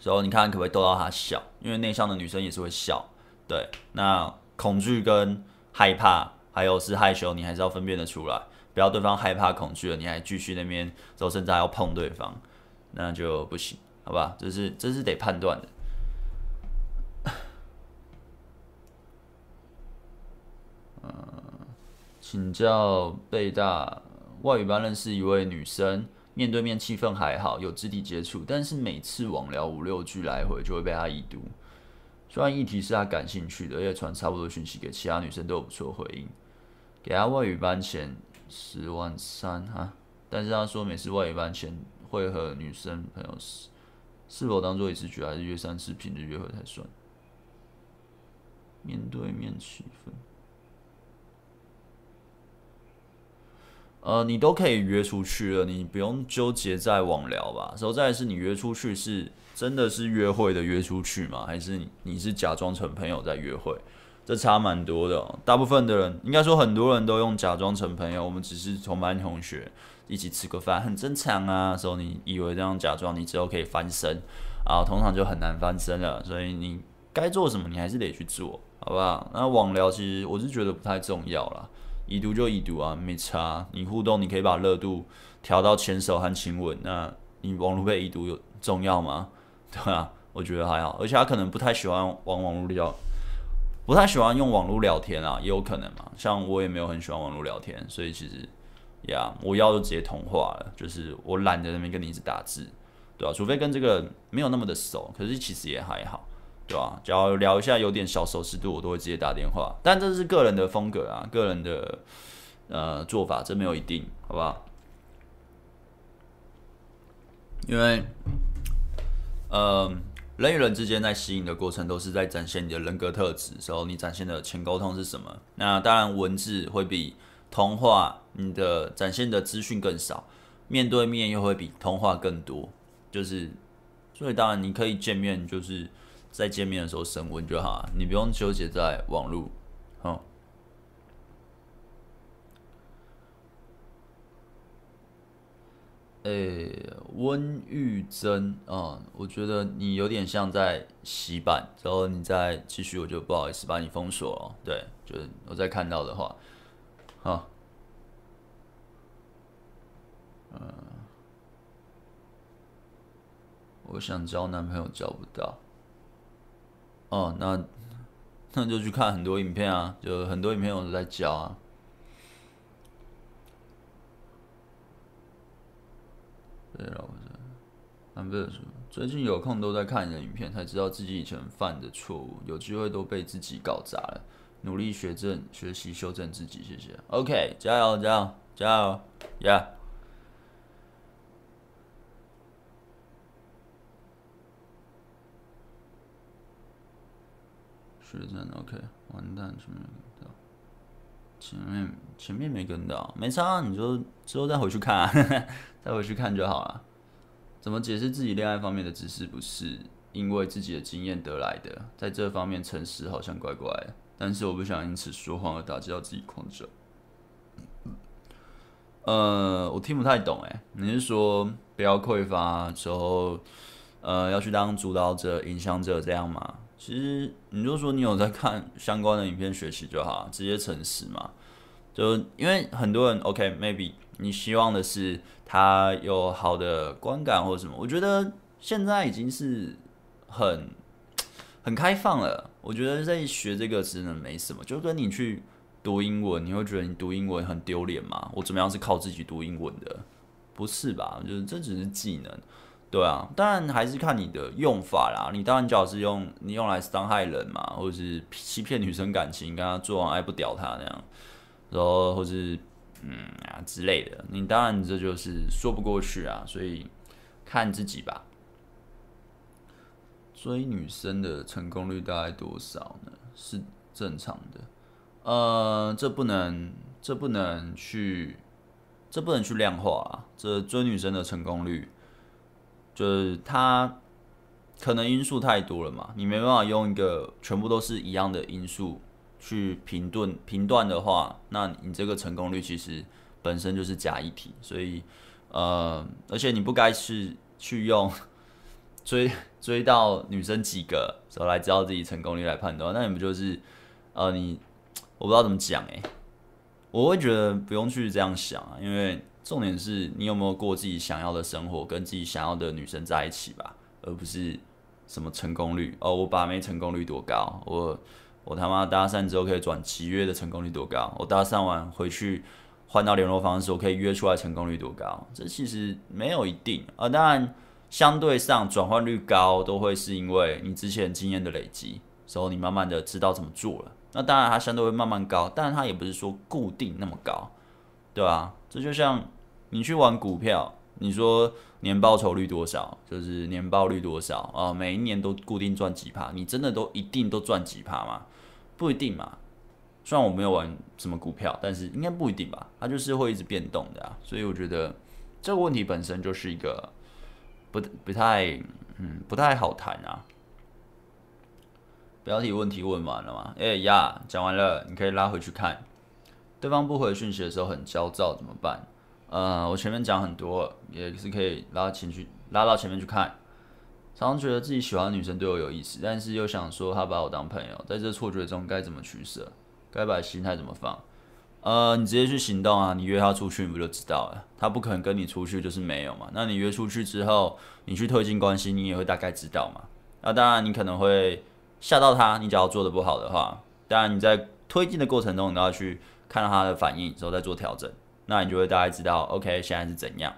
然后你看可不可以逗到他笑？因为内向的女生也是会笑。对，那恐惧跟害怕，还有是害羞，你还是要分辨得出来。不要对方害怕、恐惧了，你还继续那边，然后甚至还要碰对方，那就不行，好吧？这是这是得判断的。嗯，请教贝大外语班认识一位女生。面对面气氛还好，有肢体接触，但是每次网聊五六句来回就会被她已读。虽然议题是他感兴趣的，而且传差不多讯息给其他女生都有不错回应。给她外语班钱十万三哈，但是他说每次外语班前会和女生朋友是是否当做一次局，还是约三次平日约会才算？面对面气氛。呃，你都可以约出去了，你不用纠结在网聊吧。然后再来是你约出去是真的是约会的约出去吗？还是你你是假装成朋友在约会？这差蛮多的。大部分的人应该说很多人都用假装成朋友，我们只是同班同学一起吃个饭，很正常啊。时候你以为这样假装你之后可以翻身啊，通常就很难翻身了。所以你该做什么你还是得去做，好不好？那网聊其实我是觉得不太重要啦。已读就已读啊，没差。你互动，你可以把热度调到牵手和亲吻。那你网络被已读有重要吗？对啊，我觉得还好。而且他可能不太喜欢玩网络聊，不太喜欢用网络聊天啊，也有可能嘛。像我也没有很喜欢网络聊天，所以其实呀我要就直接通话了，就是我懒得那边跟你一直打字，对吧、啊？除非跟这个没有那么的熟，可是其实也还好。对吧？只要聊一下有点小熟识度，我都会直接打电话。但这是个人的风格啊，个人的呃做法，这没有一定，好不好？因为，呃，人与人之间在吸引的过程，都是在展现你的人格特质。时候，你展现的前沟通是什么？那当然，文字会比通话你的展现的资讯更少，面对面又会比通话更多。就是，所以当然你可以见面，就是。在见面的时候升温就好，你不用纠结在网络。哦，诶、温玉珍啊，我觉得你有点像在洗版，之后你再继续，我就不好意思把你封锁了。对，就是我再看到的话，好，嗯，我想交男朋友交不到。哦，那那就去看很多影片啊，就很多影片我都在教啊。对了，我，安贝尔说，最近有空都在看你的影片，才知道自己以前犯的错误，有机会都被自己搞砸了，努力学正，学习修正自己，谢谢。OK，加油，加油，加油，Yeah。学生 OK，完蛋，前面没跟到，前面前面没跟到，没差，你就之后再回去看啊，再回去看就好了。怎么解释自己恋爱方面的知识不是因为自己的经验得来的？在这方面诚实好像怪怪的，但是我不想因此说谎而打击到自己控制。呃，我听不太懂哎，你是说不要匮乏之后，呃，要去当主导者、影响者这样吗？其实你就说你有在看相关的影片学习就好，直接诚实嘛。就因为很多人，OK，maybe、你希望的是他有好的观感或者什么，我觉得现在已经是很很开放了。我觉得在学这个真的没什么，就跟你去读英文，你会觉得你读英文很丢脸吗？我怎么样是靠自己读英文的？不是吧？就是这只是技能。对啊，当然还是看你的用法啦。你当然只要是用你用来伤害人嘛，或者是欺骗女生感情，跟她做完爱不屌她那样，然后或是嗯啊之类的，你当然这就是说不过去啊。所以看自己吧。追女生的成功率大概多少呢？是正常的。呃，这不能，这不能去，这不能去量化啊。这追女生的成功率。就是它可能因素太多了嘛，你没办法用一个全部都是一样的因素去评断评断的话，那你这个成功率其实本身就是假议题，所以呃，而且你不该是去用 追追到女生几个时候来知道自己成功率来判断，那你不就是呃你我不知道怎么讲诶，我会觉得不用去这样想啊，因为。重点是你有没有过自己想要的生活，跟自己想要的女生在一起吧，而不是什么成功率哦。我把妹成功率多高？我我他妈搭讪之后可以转契约的成功率多高？我搭讪完回去换到联络方式，我可以约出来成功率多高？这其实没有一定啊。当然，相对上转换率高，都会是因为你之前经验的累积，所以你慢慢的知道怎么做了。那当然它相对会慢慢高，但是它也不是说固定那么高，对吧？这就像。你去玩股票，你说年报酬率多少？就是年报率多少啊？每一年都固定赚几趴？你真的都一定都赚几趴吗？不一定嘛。虽然我没有玩什么股票，但是应该不一定吧？它就是会一直变动的啊。所以我觉得这个问题本身就是一个不不太嗯不太好谈啊。标题问题问完了吗？哎呀，讲完了，你可以拉回去看。对方不回讯息的时候很焦躁，怎么办？呃，我前面讲很多，也是可以拉情绪拉到前面去看。常常觉得自己喜欢的女生对我有意思，但是又想说她把我当朋友，在这错觉中该怎么取舍？该把心态怎么放？呃，你直接去行动啊！你约她出去，你不就知道了？她不可能跟你出去就是没有嘛。那你约出去之后，你去推进关系，你也会大概知道嘛。那当然，你可能会吓到她。你只要做的不好的话，当然你在推进的过程中，你都要去看到她的反应，之后再做调整。那你就会大概知道，OK，现在是怎样？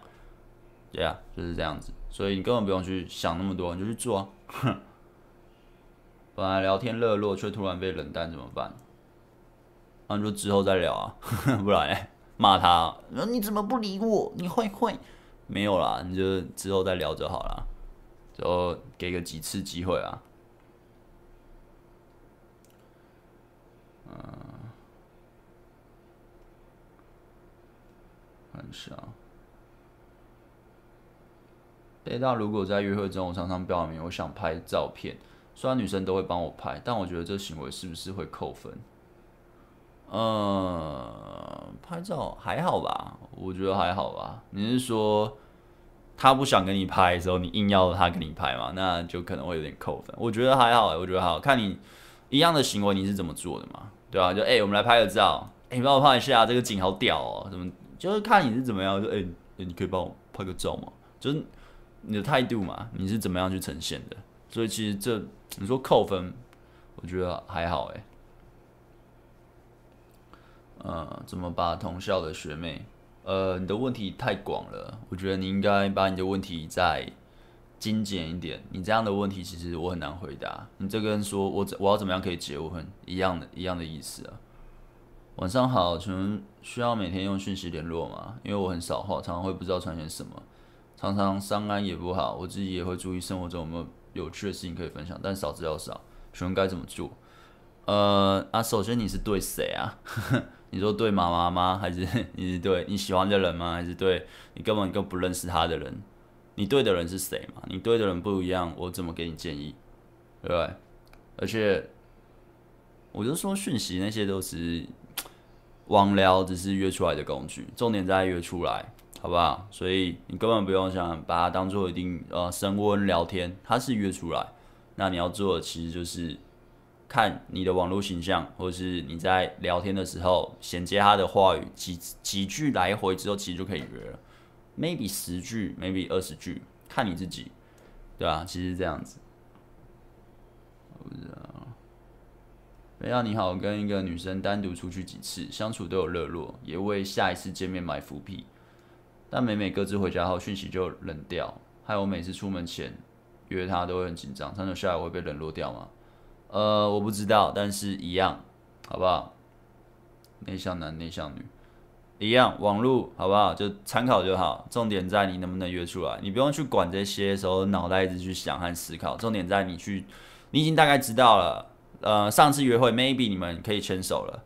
对啊，就是这样子，所以你根本不用去想那么多，你就去做啊。哼，本来聊天热络，却突然被冷淡，怎么办？那就之后再聊啊，不然骂他啊，你怎么不理我？你会会没有啦，你就之后再聊就好了，就给个几次机会啊。嗯。看一下，贝大，如果在约会中，我常常表明我想拍照片，虽然女生都会帮我拍，但我觉得这行为是不是会扣分？嗯，拍照还好吧，我觉得还好吧。你是说他不想跟你拍的时候，你硬要他跟你拍嘛？那就可能会有点扣分。我觉得还好，我觉得还好，看你一样的行为你是怎么做的嘛？对啊，就哎、我们来拍个照，哎、你帮我拍一下，这个景好屌哦，怎么？就是看你是怎么样，说、欸、哎，你可以帮我拍个照吗？就是你的态度嘛，你是怎么样去呈现的？所以其实这你说扣分，我觉得还好哎。呃，怎么把同校的学妹？呃，你的问题太广了，我觉得你应该把你的问题再精简一点。你这样的问题其实我很难回答。你这跟说我我要怎么样可以结婚，一样的一样的意思啊。晚上好，请问需要每天用讯息联络吗？因为我很少话，常常会不知道传些什么，常常伤安也不好，我自己也会注意生活中有没有有趣的事情可以分享，但少之又少，请问该怎么做？呃啊，首先你是对谁啊？你说对妈妈吗？还是 你是对你喜欢的人吗？还是对你根本就不认识他的人？你对的人是谁嘛？你对的人不一样，我怎么给你建议？对不对？而且我就说讯息那些都是。网聊只是约出来的工具，重点在约出来，好不好？所以你根本不用想把它当做一定呃升温聊天，它是约出来。那你要做的其实就是看你的网络形象，或者是你在聊天的时候衔接他的话语，几几句来回之后，其实就可以约了。maybe 十句，maybe 二十句，看你自己，对啊，其实这样子。不知道。没要你好，跟一个女生单独出去几次，相处都有热络，也为下一次见面埋伏笔。但每每各自回家后，讯息就冷掉，害我每次出门前约她都会很紧张。长久下来我会被冷落掉吗？呃，我不知道，但是一样，好不好？内向男、内向女，一样，网路好不好？就参考就好。重点在你能不能约出来，你不用去管这些时候脑袋一直去想和思考。重点在你去，你已经大概知道了。呃，上次约会 maybe 你们可以牵手了，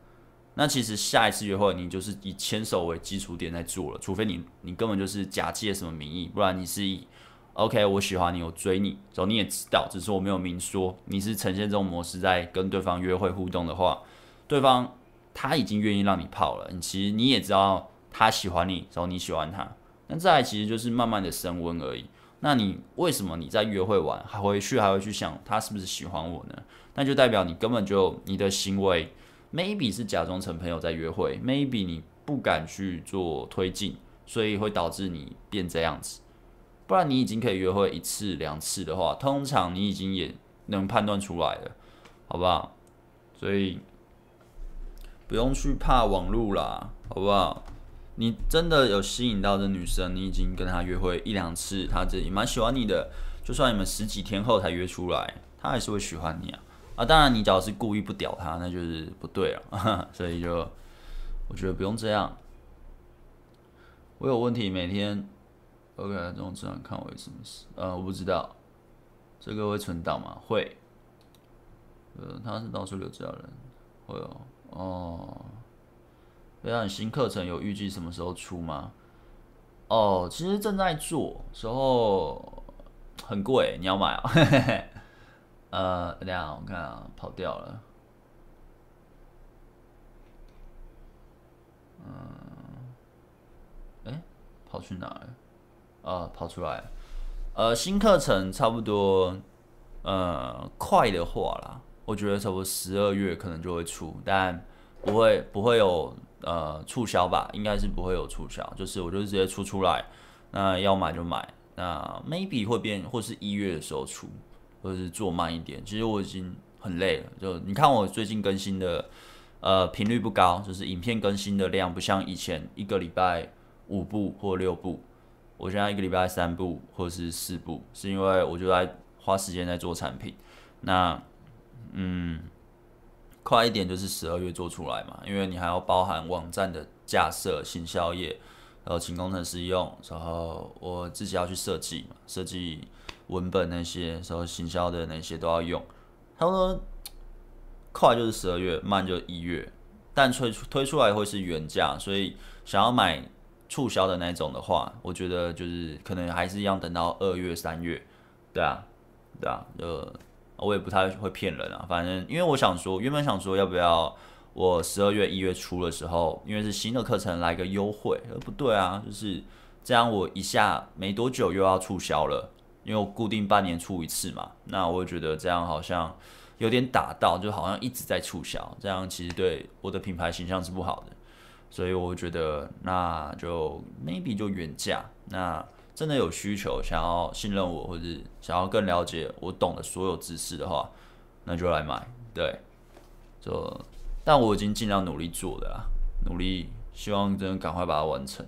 那其实下一次约会你就是以牵手为基础点在做了，除非你你根本就是假借什么名义，不然你是以 OK 我喜欢你，我追你，然后你也知道，只是我没有明说，你是呈现这种模式在跟对方约会互动的话，对方他已经愿意让你泡了，你其实你也知道他喜欢你，然后你喜欢他，那再来其实就是慢慢的升温而已。那你为什么你在约会完还回去还会去想他是不是喜欢我呢？那就代表你根本就你的行为，maybe 是假装成朋友在约会，maybe 你不敢去做推进，所以会导致你变这样子。不然你已经可以约会一次两次的话，通常你已经也能判断出来了，好不好？所以不用去怕网路啦，好不好？你真的有吸引到的女生，你已经跟她约会一两次，她这里蛮喜欢你的，就算你们十几天后才约出来，她还是会喜欢你啊。啊，当然，你只要是故意不屌他，那就是不对了。所以就我觉得不用这样。我有问题，每天 OK，这种只能看我有什么事？呃，我不知道这个会存档吗？会。呃，他是到处留资料人，会哦。哦，对啊，你新课程有预计什么时候出吗？哦，其实正在做，时候很贵，你要买啊、哦。呃，等下我看啊，跑掉了。嗯，哎，跑去哪了？啊，跑出来。呃，新课程差不多，呃，快的话啦，我觉得差不多十二月可能就会出，但不会不会有呃促销吧？应该是不会有促销，就是我就直接出出来，那要买就买，那 maybe 会变，或是一月的时候出。或者是做慢一点，其实我已经很累了。就你看我最近更新的，呃，频率不高，就是影片更新的量不像以前一个礼拜五部或六部，我现在一个礼拜三部或是四部，是因为我就在花时间在做产品。那，嗯，快一点就是十二月做出来嘛，因为你还要包含网站的架设、行销页，然后请工程师用，然后我自己要去设计嘛，设计。文本那些，时候行销的那些都要用。他说快就是十二月，慢就一月，但推出推出来会是原价，所以想要买促销的那种的话，我觉得就是可能还是一样等到二月三月。对啊，对啊，呃我也不太会骗人啊。反正因为我想说，原本想说要不要我十二月一月初的时候，因为是新的课程来个优惠，呃不对啊，就是这样我一下没多久又要促销了。因为我固定半年出一次嘛，那我觉得这样好像有点打到，就好像一直在促销，这样其实对我的品牌形象是不好的，所以我觉得那就 maybe 就原价。那真的有需求，想要信任我，或者想要更了解我懂的所有知识的话，那就来买。对，就但我已经尽量努力做的啦，努力希望真的赶快把它完成，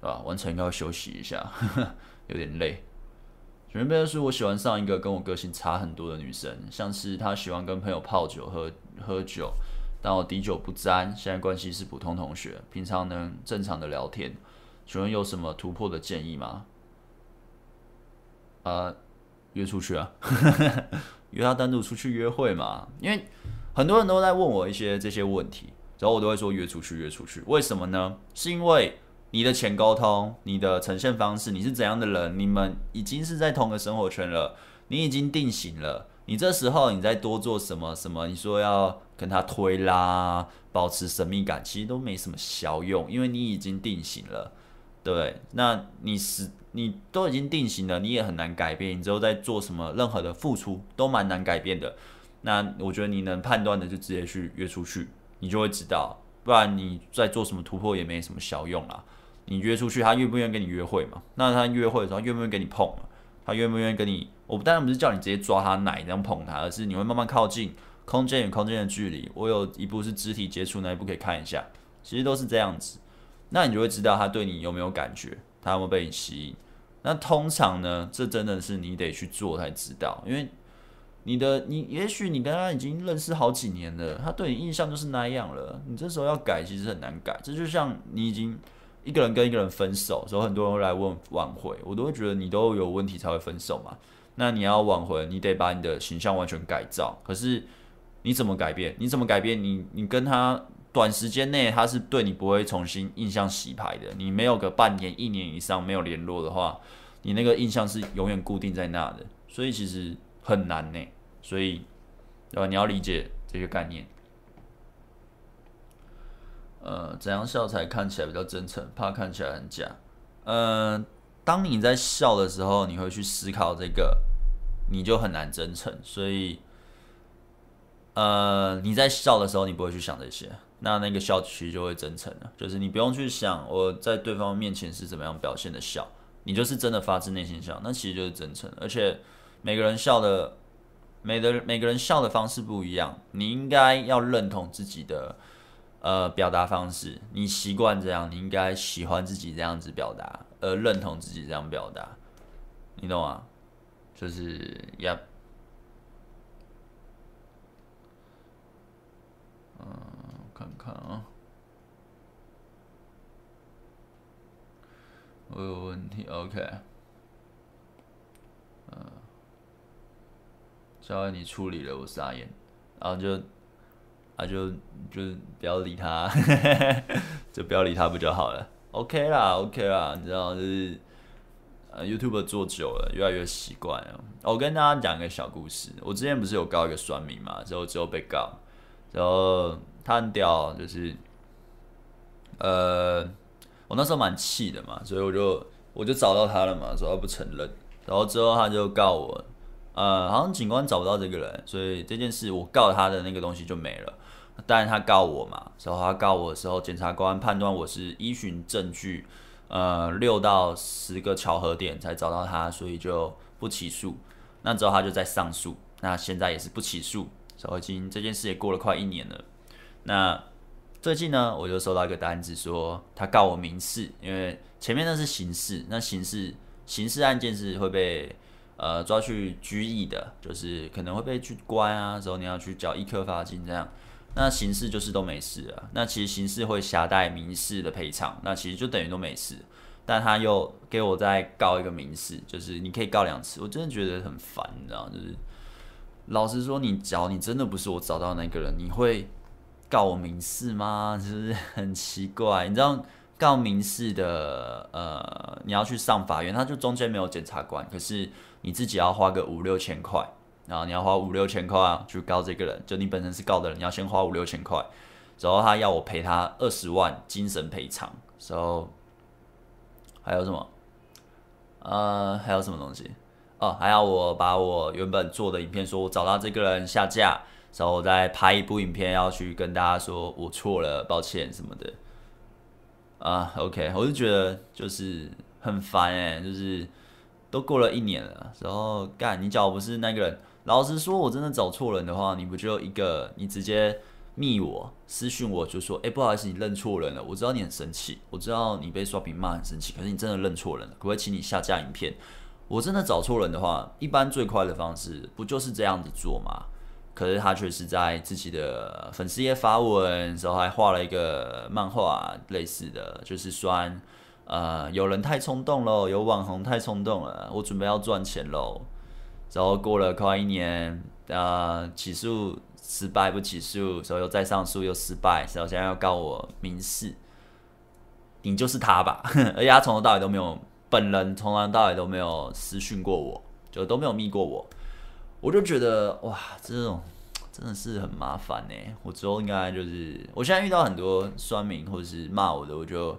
对吧？完成应该要休息一下，呵呵，有点累。原本是我喜欢上一个跟我个性差很多的女生，像是她喜欢跟朋友泡酒喝喝酒，但我滴酒不沾。现在关系是普通同学，平常能正常的聊天。请问有什么突破的建议吗？啊、约出去啊，约她单独出去约会嘛？因为很多人都在问我一些这些问题，然后我都会说约出去，约出去。为什么呢？是因为。你的前沟通，你的呈现方式，你是怎样的人？你们已经是在同个生活圈了，你已经定型了。你这时候你再多做什么什么？你说要跟他推拉，保持神秘感，其实都没什么效用，因为你已经定型了，对？那你是你都已经定型了，你也很难改变。你之后在做什么，任何的付出都蛮难改变的。那我觉得你能判断的就直接去约出去，你就会知道。不然你在做什么突破也没什么效用啦。你约出去，他愿不愿意跟你约会嘛？那他约会的时候，愿不愿意跟你碰嘛？他愿不愿意跟你？我当然不是叫你直接抓他奶这样碰他，而是你会慢慢靠近，空间与空间的距离。我有一步是肢体接触，那一步可以看一下，其实都是这样子。那你就会知道他对你有没有感觉，他有没有被你吸引。那通常呢，这真的是你得去做才知道，因为你的你也许你跟他已经认识好几年了，他对你印象就是那样了。你这时候要改，其实很难改。这就像你已经一个人跟一个人分手，所以很多人会来问挽回，我都会觉得你都有问题才会分手嘛。那你要挽回，你得把你的形象完全改造。可是你怎么改变？你怎么改变？你你跟他。短时间内他是对你不会重新印象洗牌的。你没有个半年、一年以上没有联络的话，你那个印象是永远固定在那的。所以其实很难呢。所以，呃，你要理解这个概念。呃，怎样笑才看起来比较真诚？怕看起来很假。呃，当你在笑的时候，你会去思考这个，你就很难真诚。所以，呃，你在笑的时候，你不会去想这些。那那个笑其实就会真诚了，就是你不用去想我在对方面前是怎么样表现的笑，你就是真的发自内心笑，那其实就是真诚。而且每个人笑的，每的每个人笑的方式不一样，你应该要认同自己的呃表达方式，你习惯这样，你应该喜欢自己这样子表达，而认同自己这样表达，你懂吗？就是呀，嗯。看看啊，我有问题，OK，嗯，交给你处理了，我傻眼，然后就，啊就就不要理他，就不要理他不就好了？OK 啦，OK 啦，你知道就是，呃，YouTube 做久了，越来越习惯了。我跟大家讲一个小故事，我之前不是有告一个算命嘛，之后之后被告，然后。他很屌，就是，呃，我那时候蛮气的嘛，所以我就我就找到他了嘛，说他不承认，然后之后他就告我，呃，好像警官找不到这个人，所以这件事我告他的那个东西就没了。但是他告我嘛，然后他告我的时候，检察官判断我是依循证据，呃，六到十个巧合点才找到他，所以就不起诉。那之后他就在上诉，那现在也是不起诉，所以已经这件事也过了快一年了。那最近呢，我就收到一个单子，说他告我民事，因为前面那是刑事，那刑事刑事案件是会被呃抓去拘役的，就是可能会被去关啊，之后你要去缴一颗罚金这样。那刑事就是都没事了，那其实刑事会夹带民事的赔偿，那其实就等于都没事。但他又给我再告一个民事，就是你可以告两次，我真的觉得很烦，你知道，就是老实说，你找你真的不是我找到那个人，你会。告我民事吗？就是 很奇怪，你知道告民事的，呃，你要去上法院，他就中间没有检察官，可是你自己要花个五六千块，然后你要花五六千块，去告这个人，就你本身是告的人，你要先花五六千块，然后他要我赔他二十万精神赔偿，然后还有什么？呃，还有什么东西？哦，还要我把我原本做的影片，说我找到这个人下架。然后我再拍一部影片，要去跟大家说我错了，抱歉什么的。啊，OK，我就觉得就是很烦哎，就是都过了一年了，然后干，你假如不是那个人，老实说，我真的找错人的话，你不就一个，你直接密我私讯我就说，哎，不好意思，你认错人了，我知道你很生气，我知道你被刷屏骂很生气，可是你真的认错人了，可不可以请你下架影片？我真的找错人的话，一般最快的方式不就是这样子做吗？可是他却是在自己的粉丝页发文，然后还画了一个漫画类似的，就是说，呃，有人太冲动喽，有网红太冲动了，我准备要赚钱喽。然后过了快一年，呃，起诉失败不起诉，然后又再上诉又失败，然后现在要告我民事，你就是他吧？而且他从头到尾都没有，本人从头到尾都没有私讯过我，就都没有密过我。我就觉得哇，这种真的是很麻烦呢。我之后应该就是，我现在遇到很多酸民或者是骂我的，我就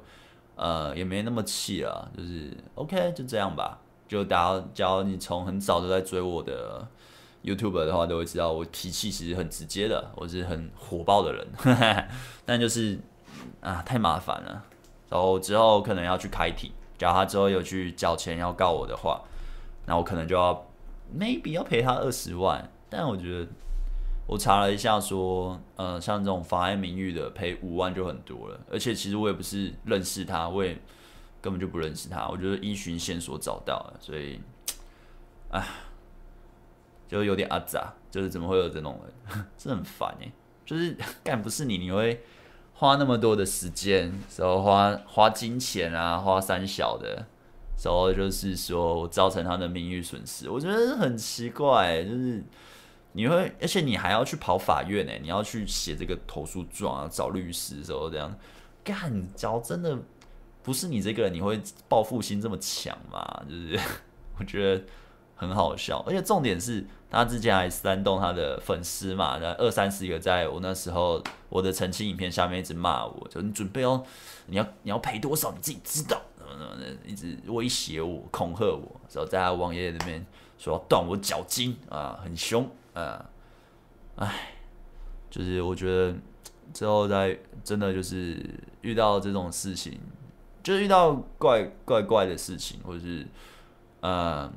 呃也没那么气了，就是 OK 就这样吧。就打，假如你从很早就在追我的 YouTube 的话都会知道，我脾气其实很直接的，我是很火爆的人，但就是啊太麻烦了。然后之后可能要去开庭，假如他之后有去缴钱要告我的话，那我可能就要 maybe 要赔他二十万。但我觉得我查了一下说，呃，像这种妨碍名誉的赔五万就很多了，而且其实我也不是认识他，我也根本就不认识他，我就是依循线索找到了，所以，唉，就有点阿杂，就是怎么会有这种人，这很烦哎，就是 干不是你，你会。花那么多的时间，然后花花金钱啊，花三小的，然后就是说造成他的名誉损失，我觉得很奇怪，就是你会，而且你还要去跑法院呢，你要去写这个投诉状啊，找律师，时候这样。干，只要真的不是你这个人，你会报复心这么强吗？就是 我觉得。很好笑，而且重点是他之前还煽动他的粉丝嘛，那二三十个在我那时候我的澄清影片下面一直骂我，就你准备哦，你要你要赔多少你自己知道，怎么怎么的，一直威胁我、恐吓我，然后在他网页里面说要断我脚筋啊，很凶啊，哎，就是我觉得之后再真的就是遇到这种事情，就是遇到怪怪怪的事情，或者是嗯。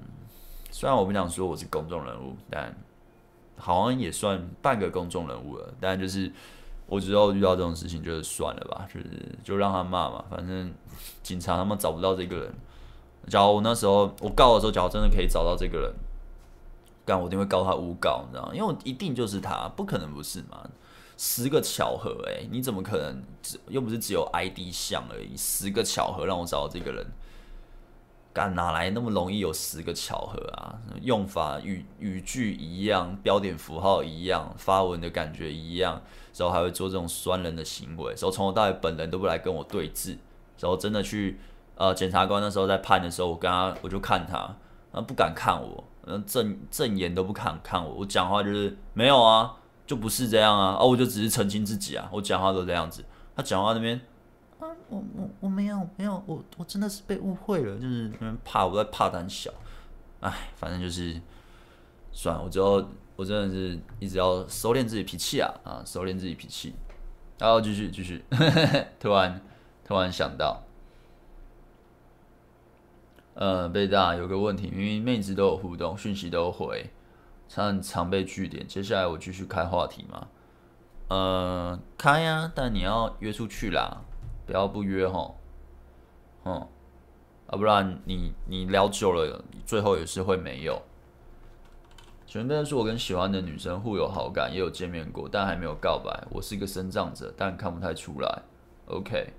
虽然我不想说我是公众人物，但好像也算半个公众人物了。但就是我之后遇到这种事情，就是算了吧，就是就让他骂嘛。反正警察他们找不到这个人。假如我那时候我告的时候，假如真的可以找到这个人，干我一定会告他诬告，你知道吗？因为我一定就是他，不可能不是嘛。十个巧合，诶，你怎么可能只又不是只有 ID 像而已？十个巧合让我找到这个人。干哪来那么容易有十个巧合啊？用法语语句一样，标点符号一样，发文的感觉一样，然后还会做这种酸人的行为，然后从头到尾本人都不来跟我对质，然后真的去呃检察官那时候在判的时候，我跟他我就看他，他不敢看我，正正眼都不敢看我，我讲话就是没有啊，就不是这样啊，哦，我就只是澄清自己啊，我讲话都这样子，他讲话那边。啊，我我我没有没有，我我真的是被误会了，就是那边怕我在怕胆小，哎，反正就是算了，我之后我真的是一直要收敛自己脾气啊啊，收敛自己脾气，然后继续继续，突然突然想到，呃，贝大有个问题，明明妹子都有互动，讯息都有回，常常被据点，接下来我继续开话题吗？呃，开呀、但你要约出去啦。不要不约吼，嗯，啊，不然你你聊久了，最后也是会没有。前面是我跟喜欢的女生互有好感，也有见面过，但还没有告白。我是一个生长者，但看不太出来。OK，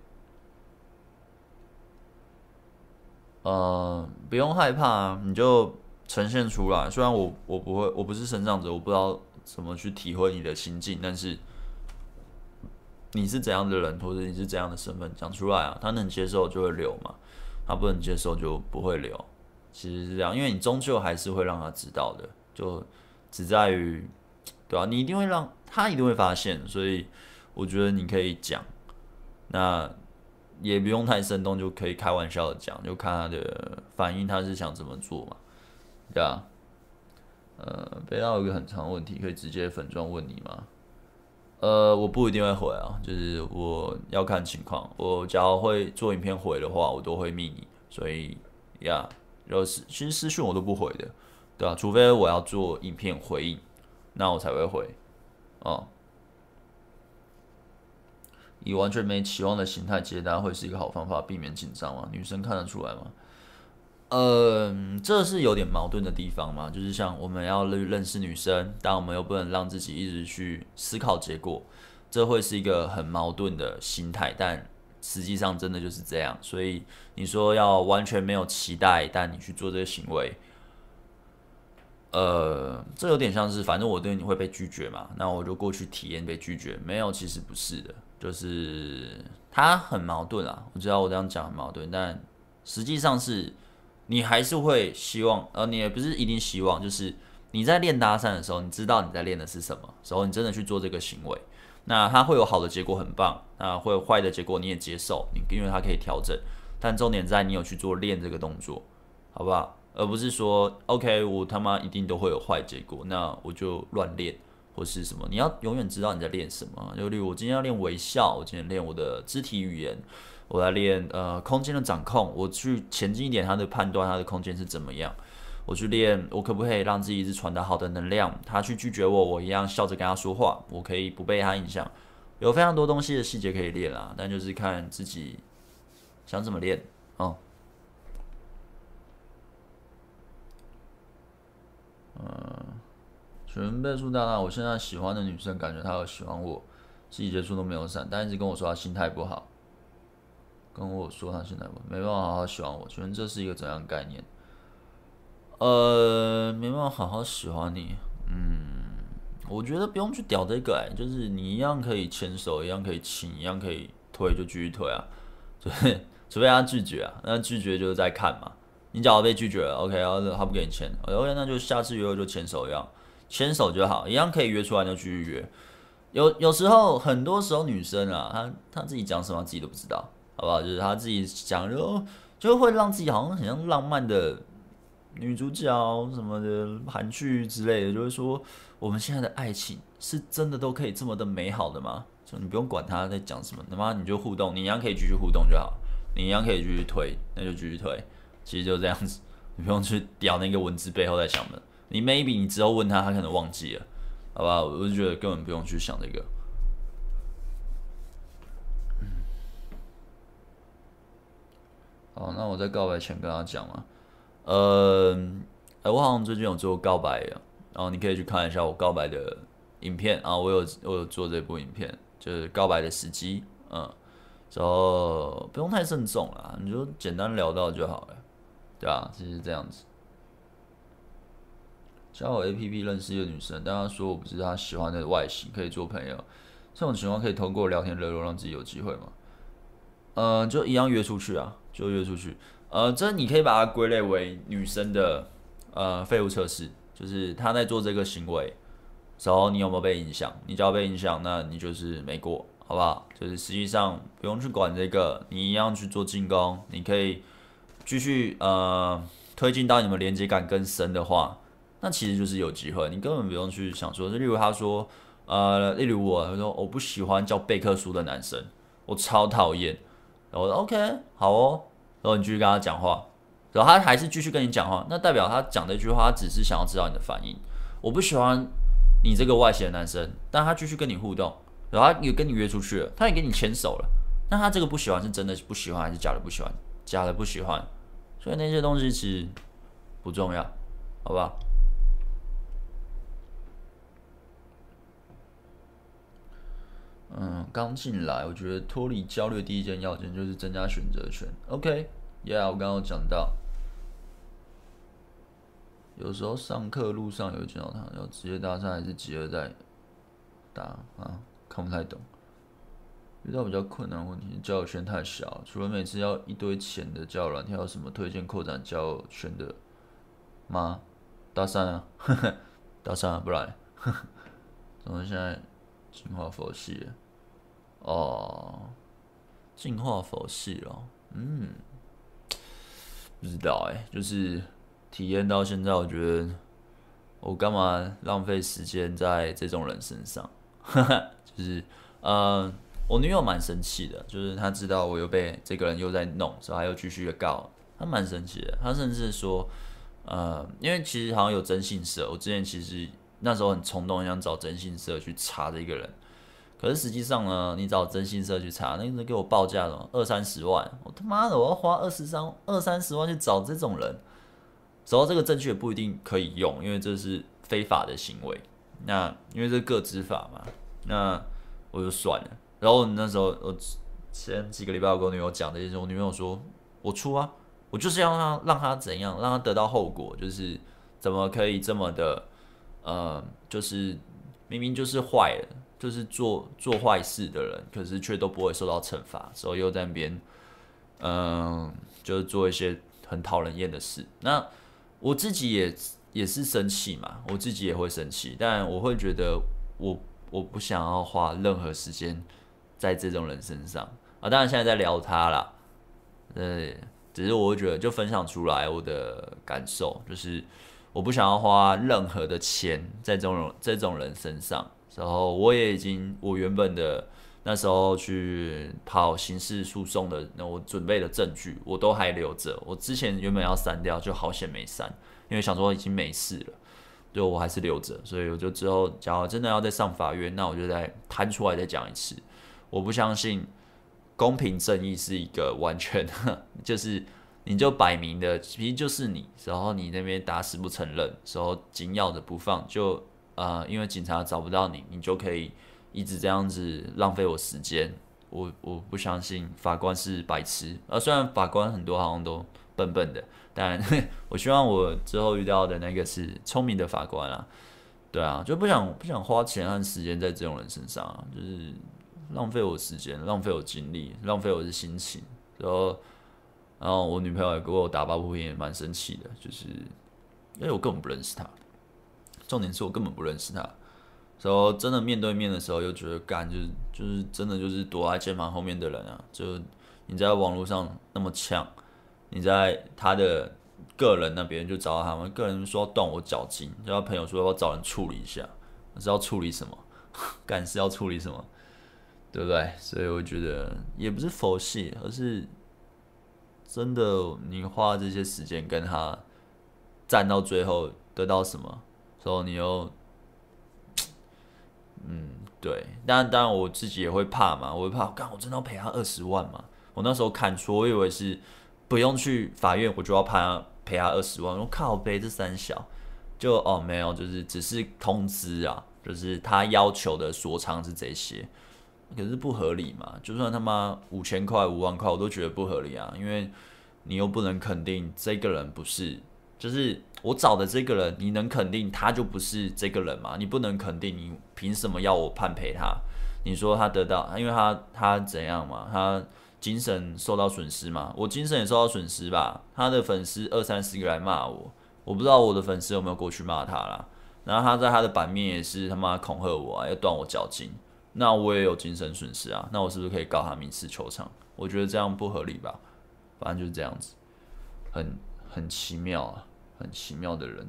呃，不用害怕，你就呈现出来。虽然我我不会，我不是生长者，我不知道怎么去体会你的心境，但是。你是怎样的人，或者你是怎样的身份，讲出来啊，他能接受就会留嘛，他不能接受就不会留。其实是这样，因为你终究还是会让他知道的，就只在于，对吧、啊？你一定会让他一定会发现，所以我觉得你可以讲，那也不用太生动，就可以开玩笑的讲，就看他的反应，他是想怎么做嘛，对啊？呃，北大有一个很长的问题，可以直接粉专问你吗？呃，我不一定会回啊，就是我要看情况。我假如会做影片回的话，我都会密你。所以呀，有私其实私讯我都不回的，对吧？除非我要做影片回应，那我才会回。哦，以完全没期望的心态接单会是一个好方法，避免紧张吗？女生看得出来吗？呃，这是有点矛盾的地方嘛，就是像我们要认识女生，但我们又不能让自己一直去思考结果，这会是一个很矛盾的心态。但实际上真的就是这样，所以你说要完全没有期待，但你去做这个行为，呃，这有点像是反正我对你会被拒绝嘛，那我就过去体验被拒绝。没有，其实不是的，就是它很矛盾啊。我知道我这样讲很矛盾，但实际上是。你还是会希望，呃，你也不是一定希望，就是你在练搭讪的时候，你知道你在练的是什么时候，你真的去做这个行为，那它会有好的结果，很棒；那会有坏的结果，你也接受，你因为它可以调整。但重点在你有去做练这个动作，好不好？而不是说 OK 我他妈一定都会有坏结果，那我就乱练或是什么。你要永远知道你在练什么。就例如我今天要练微笑，我今天练我的肢体语言，我来练呃空间的掌控，我去前进一点，他的判断他的空间是怎么样。我去练，我可不可以让自己一直传达好的能量？他去拒绝我，我一样笑着跟他说话，我可以不被他影响。有非常多东西的细节可以练啦，但就是看自己想怎么练哦。嗯，全倍数大大，我现在喜欢的女生，感觉她有喜欢我，细节处都没有闪，但一直跟我说她心态不好，跟我说他现在，没办法好好喜欢我，请问这是一个怎样的概念？呃，没办法好好喜欢你。嗯，我觉得不用去屌这个，哎，就是你一样可以牵手，一样可以亲，一样可以推，就继续推啊。除非除非他拒绝啊，那拒绝就是在看嘛。你假如被拒绝了，OK，然后他不给你牵，OK，那就下次约会就牵手一样，牵手就好，一样可以约出来就继续约。有有时候，很多时候女生啊，她她自己讲什么自己都不知道，好不好？就是他自己讲就就会让自己好像很像浪漫的。女主角什么的韩剧之类的，就是说我们现在的爱情是真的都可以这么的美好的吗？就你不用管他在讲什么，他妈你就互动，你一样可以继续互动就好，你一样可以继续推，那就继续推，其实就这样子，你不用去屌那个文字背后在想的。你 maybe 你之后问他，他可能忘记了，好吧？我就觉得根本不用去想这个。好，那我在告白前跟他讲嘛。呃，我好像最近有做告白啊，然后你可以去看一下我告白的影片啊，我有我有做这部影片，就是告白的时机，嗯，然后不用太慎重啦，你就简单聊到就好了，对吧？其实这样子。交友 APP 认识一个女生，但她说我不是她喜欢的外形，可以做朋友，这种情况可以通过聊天热络让自己有机会吗？呃，就一样约出去啊，就约出去。呃，这你可以把它归类为女生的呃废物测试，就是她在做这个行为，然后你有没有被影响？你只要被影响，那你就是没过，好不好？就是实际上不用去管这个，你一样去做进攻，你可以继续呃推进到你们连接感更深的话，那其实就是有机会，你根本不用去想说，例如他说，呃，例如我他说我不喜欢叫贝克书的男生，我超讨厌，然后我说 OK 好哦。然后你继续跟他讲话，然后他还是继续跟你讲话，那代表他讲这句话，他只是想要知道你的反应。我不喜欢你这个外形的男生，但他继续跟你互动，然后他也跟你约出去了，他也跟你牵手了。那他这个不喜欢是真的不喜欢还是假的不喜欢？假的不喜欢。所以那些东西其实不重要，好不嗯，刚进来，我觉得脱离焦虑第一件要件就是增加选择权。OK，Yeah，我刚刚讲到，有时候上课路上有见到他，要直接搭讪还是直接在打啊？看不太懂。遇到比较困难的问题，交友圈太小，除了每次要一堆钱的交友软体，还有什么推荐扩展交友圈的吗？搭讪啊，呵呵，搭讪啊，不来，呵呵，怎么现在进化佛系了？哦，进化佛系哦，嗯，不知道哎，就是体验到现在，我觉得我干嘛浪费时间在这种人身上？哈哈，就是，呃，我女友蛮生气的，就是她知道我又被这个人又在弄，所以她又继续的告，她蛮生气的，她甚至说，呃，因为其实好像有征信社，我之前其实那时候很冲动，想找征信社去查这个人。可是实际上呢，你找征信社去查，那个人给我报价了二三十万，我他妈的我要花二十三二三十万去找这种人，找到这个证据也不一定可以用，因为这是非法的行为。那因为这是个执法嘛，那我就算了。然后那时候我前几个礼拜我跟我女友讲这些，我女朋友说我出啊，我就是要让他让他怎样，让他得到后果，就是怎么可以这么的，呃，就是明明就是坏了。就是做做坏事的人，可是却都不会受到惩罚，所以又在那边，嗯，就是做一些很讨人厌的事。那我自己也也是生气嘛，我自己也会生气，但我会觉得我我不想要花任何时间在这种人身上啊。当然现在在聊他啦，对，只是我会觉得就分享出来我的感受，就是我不想要花任何的钱在这种这种人身上。然后我也已经我原本的那时候去跑刑事诉讼的那我准备的证据我都还留着。我之前原本要删掉，就好险没删，因为想说已经没事了，就我还是留着。所以我就之后假如真的要再上法院，那我就再摊出来再讲一次。我不相信。公平正义是一个完全，就是你就摆明的，其实就是你，然后你那边打死不承认，然后紧咬着不放，就呃，因为警察找不到你，你就可以一直这样子浪费我时间。我我不相信法官是白痴，呃，虽然法官很多好像都笨笨的，但 我希望我之后遇到的那个是聪明的法官啊。对啊，就不想不想花钱和时间在这种人身上啊，就是。浪费我时间，浪费我精力，浪费我的心情，然后，然后我女朋友也给我打抱不平，也蛮生气的，就是因为我根本不认识他，重点是我根本不认识他，然后真的面对面的时候又觉得干，就是就是真的就是躲在键盘后面的人啊，就你在网络上那么呛，你在他的个人那边就找到他们，个人说要断我脚筋，然后朋友说要找人处理一下，是要处理什么？干是要处理什么？对不对？所以我觉得也不是佛系，而是真的，你花这些时间跟他战到最后，得到什么？然后你又，嗯，对。当然，当然我自己也会怕嘛，我会怕，干，我真的要赔他二十万嘛？我那时候看错，我以为是不用去法院，我就要判赔他二十万。我靠，背这三小，就哦没有，就是只是通知啊，就是他要求的索偿是这些。可是不合理嘛？就算他妈五千块、五万块，我都觉得不合理啊！因为你又不能肯定这个人不是，就是我找的这个人，你能肯定他就不是这个人吗？你不能肯定，你凭什么要我判赔他？你说他得到，因为他他怎样嘛？他精神受到损失嘛？我精神也受到损失吧？他的粉丝二三十个来骂我，我不知道我的粉丝有没有过去骂他啦。然后他在他的版面也是他妈恐吓我啊，要断我脚筋。那我也有精神损失啊，那我是不是可以告他民事求偿？我觉得这样不合理吧，反正就是这样子，很很奇妙啊，很奇妙的人。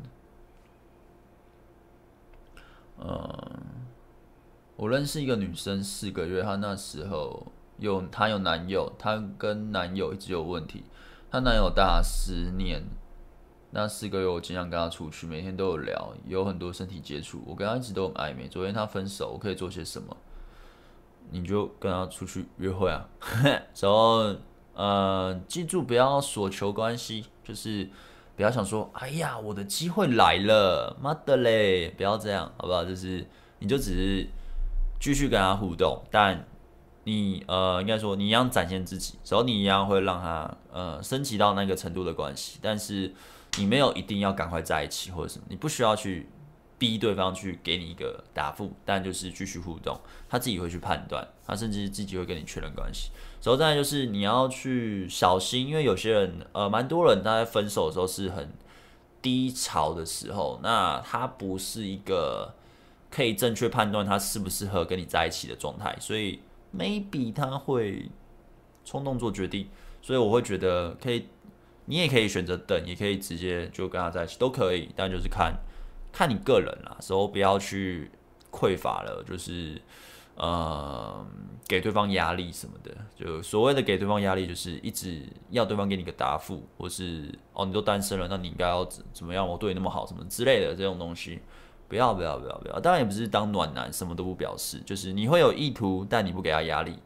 嗯，我认识一个女生四个月，她那时候有她有男友，她跟男友一直有问题，她男友大十年，那四个月我经常跟她出去，每天都有聊，有很多身体接触，我跟她一直都很暧昧。昨天她分手，我可以做些什么？你就跟他出去约会啊，然后呃，记住不要索求关系，就是不要想说，哎呀，我的机会来了，妈的嘞，不要这样，好不好？就是你就只是继续跟他互动，但你呃，应该说你一样展现自己，然后你一样会让他呃升级到那个程度的关系，但是你没有一定要赶快在一起或者什么，你不需要去。逼对方去给你一个答复，但就是继续互动，他自己会去判断，他甚至自己会跟你确认关系。然后再就是你要去小心，因为有些人，呃，蛮多人他在分手的时候是很低潮的时候，那他不是一个可以正确判断他适不适合跟你在一起的状态，所以 maybe 他会冲动做决定。所以我会觉得可以，你也可以选择等，也可以直接就跟他在一起，都可以，但就是看。看你个人啦，时候不要去匮乏了，就是呃给对方压力什么的。就所谓的给对方压力，就是一直要对方给你个答复，或是哦你都单身了，那你应该要怎怎么样？我对你那么好，什么之类的这种东西，不要不要不要不要。当然也不是当暖男，什么都不表示，就是你会有意图，但你不给他压力，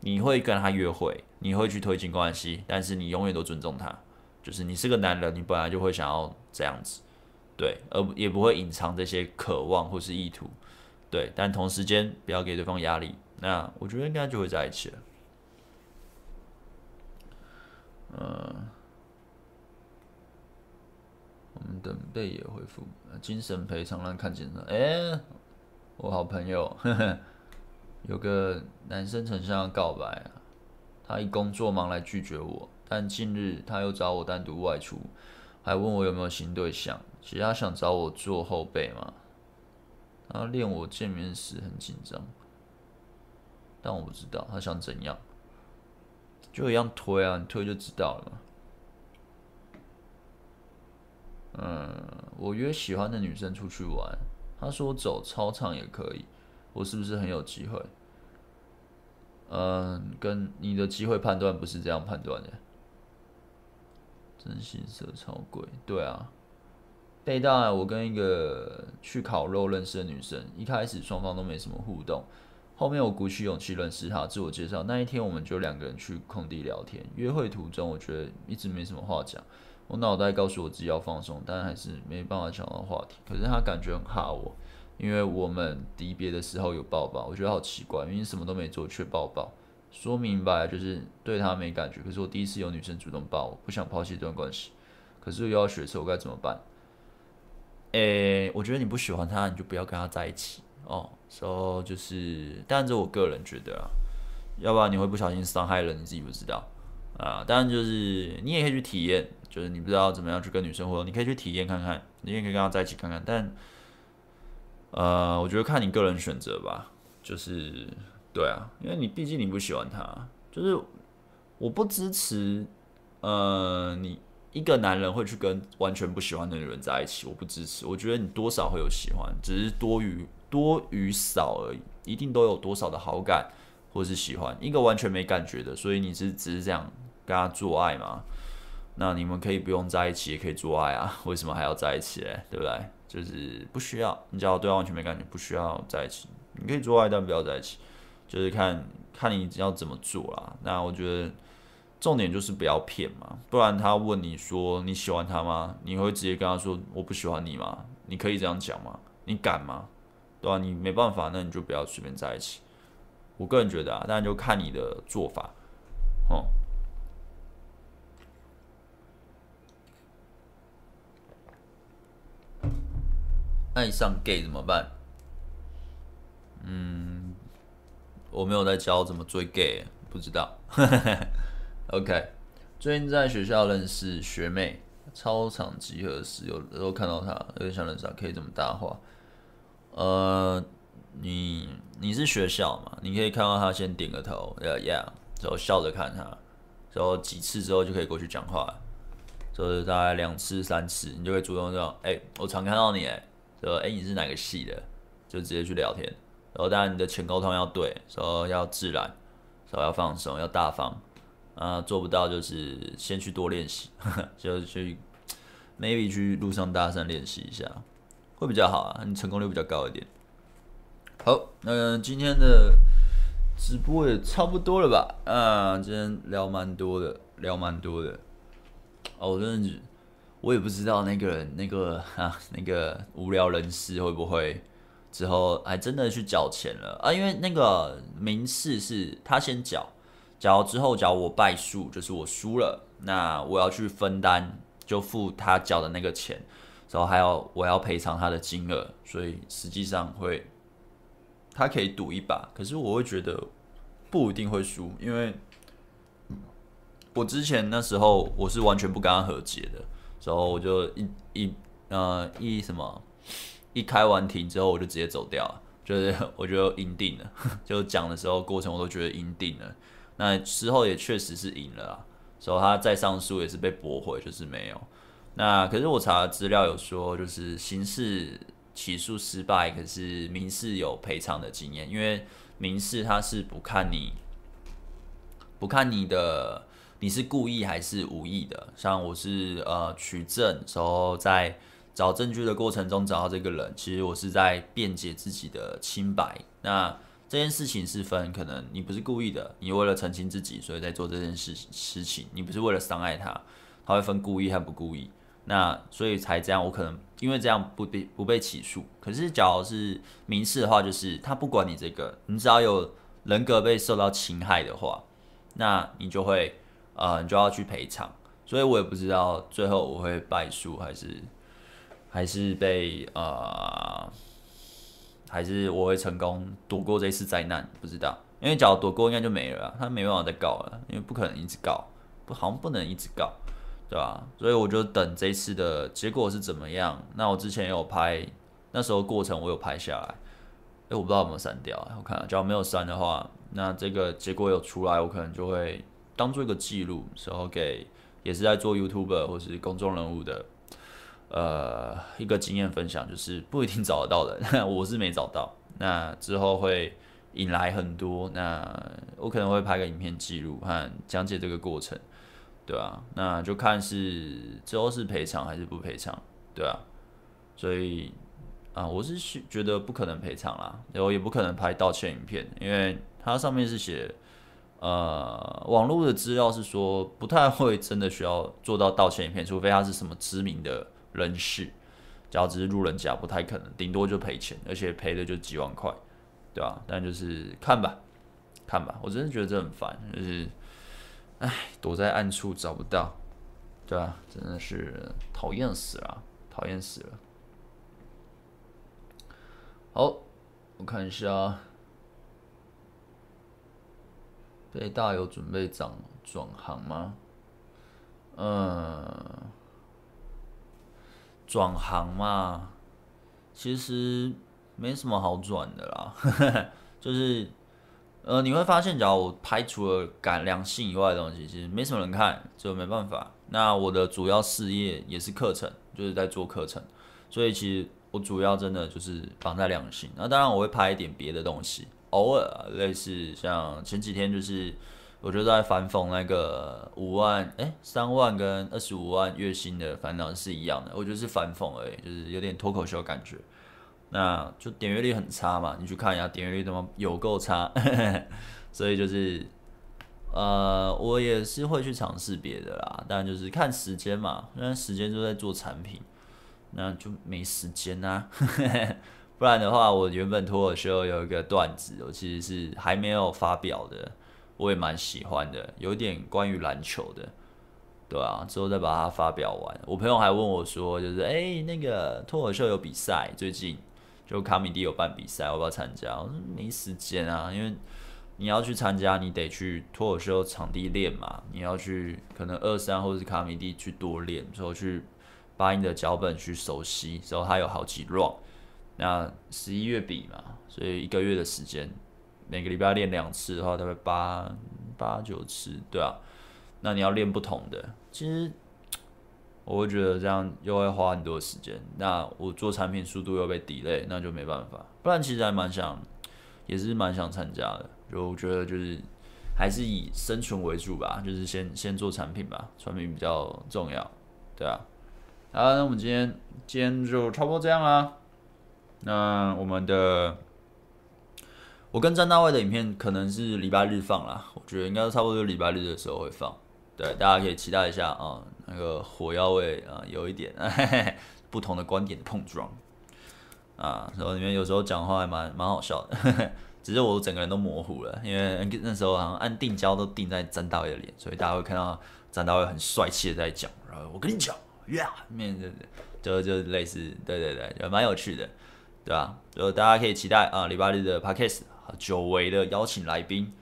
你会跟他约会，你会去推进关系，但是你永远都尊重他。就是你是个男人，你本来就会想要这样子。对，而也不会隐藏这些渴望或是意图，对，但同时间不要给对方压力，那我觉得应该就会在一起了。嗯，我们等贝爷回复，精神赔偿让看见了。哎，我好朋友呵呵，有个男生曾向他告白啊，他以工作忙来拒绝我，但近日他又找我单独外出，还问我有没有新对象。其实他想找我做后辈嘛，他练我见面时很紧张，但我不知道他想怎样，就一样推啊，你推就知道了。嗯，我约喜欢的女生出去玩，他说走操场也可以，我是不是很有机会？嗯，跟你的机会判断不是这样判断的。真心色超贵，对啊。北大，我跟一个去烤肉认识的女生，一开始双方都没什么互动，后面我鼓起勇气认识她，自我介绍。那一天，我们就两个人去空地聊天。约会途中，我觉得一直没什么话讲，我脑袋告诉我自己要放松，但还是没办法讲到话题。可是她感觉很怕我，因为我们离别的时候有抱抱，我觉得好奇怪，明明什么都没做却抱抱，说明白就是对她没感觉。可是我第一次有女生主动抱我，不想抛弃这段关系，可是又要学车，我该怎么办？诶、我觉得你不喜欢他，你就不要跟他在一起哦。so, 就是，当然这我个人觉得啊，要不然你会不小心伤害了你自己不知道啊。当然就是你也可以去体验，就是你不知道怎么样去跟女生互动，你可以去体验看看，你也可以跟他在一起看看。但呃，我觉得看你个人选择吧。就是对啊，因为你毕竟你不喜欢他，就是我不支持呃你。一个男人会去跟完全不喜欢的女人在一起，我不支持。我觉得你多少会有喜欢，只是多与多与少而已，一定都有多少的好感或是喜欢。一个完全没感觉的，所以你是只是这样跟他做爱吗？那你们可以不用在一起，也可以做爱啊，为什么还要在一起嘞？对不对？就是不需要，你只要对方完全没感觉，不需要在一起。你可以做爱，但不要在一起，就是看看你要怎么做啦。那我觉得。重点就是不要骗嘛，不然他问你说你喜欢他吗？你会直接跟他说我不喜欢你吗？你可以这样讲吗？你敢吗？对吧？你没办法，那你就不要随便在一起。我个人觉得啊，当然就看你的做法，哦。爱上 gay 怎么办？嗯，我没有在教怎么追 gay，不知道。OK，最近在学校认识学妹，操场集合时有时候看到她，有点想认识，可以这么搭话。呃，你你是学校嘛？你可以看到她先点个头，Yeah Yeah，然后笑着看她，然后几次之后就可以过去讲话，就是大概两次三次，你就会主动说：“哎、欸，我常看到你，哎，说哎你是哪个系的？”就直接去聊天。然后当然你的前沟通要对，说要自然，说要放松，要大方。啊，做不到就是先去多练习，就去 maybe 去路上大声练习一下，会比较好啊，你成功率比较高一点。好，那今天的直播也差不多了吧？啊，今天聊蛮多的，聊蛮多的。哦，我真的，我也不知道那个人，那个啊，那个无聊人士会不会之后还真的去缴钱了啊？因为那个民事是他先缴。缴之后，假如我败诉，就是我输了，那我要去分担，就付他缴的那个钱，然后还要我要赔偿他的金额，所以实际上会，他可以赌一把，可是我会觉得不一定会输，因为我之前那时候我是完全不跟他和解的，然后我就一一呃一什么一开完庭之后我就直接走掉了，就是我觉得赢定了，就讲的时候过程我都觉得赢定了。那之后也确实是赢了啊，所以他再上诉也是被驳回，就是没有。那可是我查资料有说，就是刑事起诉失败，可是民事有赔偿的经验，因为民事他是不看你，不看你的你是故意还是无意的。像我是呃取证时候在找证据的过程中找到这个人，其实我是在辩解自己的清白。那这件事情是分，可能你不是故意的，你为了澄清自己，所以在做这件事事情，你不是为了伤害他，他会分故意和不故意，那所以才这样。我可能因为这样不被不被起诉。可是假如是民事的话，就是他不管你这个，你只要有人格被受到侵害的话，那你就会呃，你就要去赔偿。所以我也不知道最后我会败诉还是还是被呃。还是我会成功躲过这次灾难，不知道，因为假如躲过应该就没了，他没办法再告了，因为不可能一直告，不好像不能一直告，对吧？所以我就等这次的结果是怎么样。那我之前有拍，那时候过程我有拍下来，哎，我不知道有没有删掉，我看，假如没有删的话，那这个结果有出来，我可能就会当做一个记录，时候给也是在做 YouTuber 或是公众人物的。呃一个经验分享，就是不一定找得到的，我是没找到。那之后会引来很多，那我可能会拍个影片记录和讲解这个过程，对啊，那就看是之后是赔偿还是不赔偿，对啊，所以啊，我是觉得不可能赔偿啦，然后也不可能拍道歉影片，因为它上面是写，呃，网络的资料是说不太会真的需要做到道歉影片，除非他是什么知名的人事。只要只是路人甲，不太可能，顶多就赔钱，而且赔的就几万块，对吧？但就是看吧，看吧，我真的觉得这很烦，就是，唉，躲在暗处找不到，对吧？真的是讨厌死了，讨厌死了。好，我看一下，北大有准备转转行吗？嗯。转行嘛，其实没什么好转的啦，就是呃，你会发现，假如我排除了感良性以外的东西，其实没什么人看，就没办法。那我的主要事业也是课程，就是在做课程，所以其实我主要真的就是绑在良性。那当然我会拍一点别的东西，偶尔类似像前几天就是。我就在反讽那个五万哎三万跟二十五万月薪的烦恼是一样的，我觉得是反讽而已，就是有点脱口秀感觉。那就点阅率很差嘛，你去看一下点阅率怎么有够差，所以就是呃我也是会去尝试别的啦，但就是看时间嘛，那时间就在做产品，那就没时间呐、啊。不然的话，我原本脱口秀有一个段子，我其实是还没有发表的。我也蛮喜欢的，有点关于篮球的，对啊，之后再把它发表完。我朋友还问我说，就是哎、那个脱口秀有比赛，最近就卡米蒂有办比赛，我要不要参加？我说没时间啊，因为你要去参加，你得去脱口秀场地练嘛，你要去可能二三或者是卡米蒂去多练，之后去把你的脚本去熟悉，之后他有好几 round，那十一月比嘛，所以一个月的时间。每个礼拜练两次的话，大概八八九次，对啊。那你要练不同的，其实我会觉得这样又会花很多时间。那我做产品速度又被 delay，那就没办法。不然其实还蛮想，也是蛮想参加的。就我觉得就是还是以生存为主吧，就是先先做产品吧，产品比较重要，对啊。好，那我们今天今天就差不多这样啦。那我们的。我跟詹大卫的影片可能是礼拜日放啦，我觉得应该差不多礼拜日的时候会放，对，大家可以期待一下啊，那个火药味啊，有一点嘿嘿 不同的观点的碰撞啊，然后里面有时候讲话还蛮蛮好笑的呵呵，只是我整个人都模糊了，因为那时候好像按定焦都定在詹大卫的脸，所以大家会看到詹大卫很帅气的在讲，然后我跟你讲，呀，面对对，就就类似，对对对，就蛮有趣的，对吧？就大家可以期待啊，礼拜日的 Podcast。久违的邀请来宾，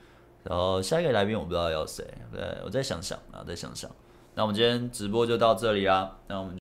然后下一个来宾我不知道要谁，对，我再想想啊，再想想。那我们今天直播就到这里啦，那我们。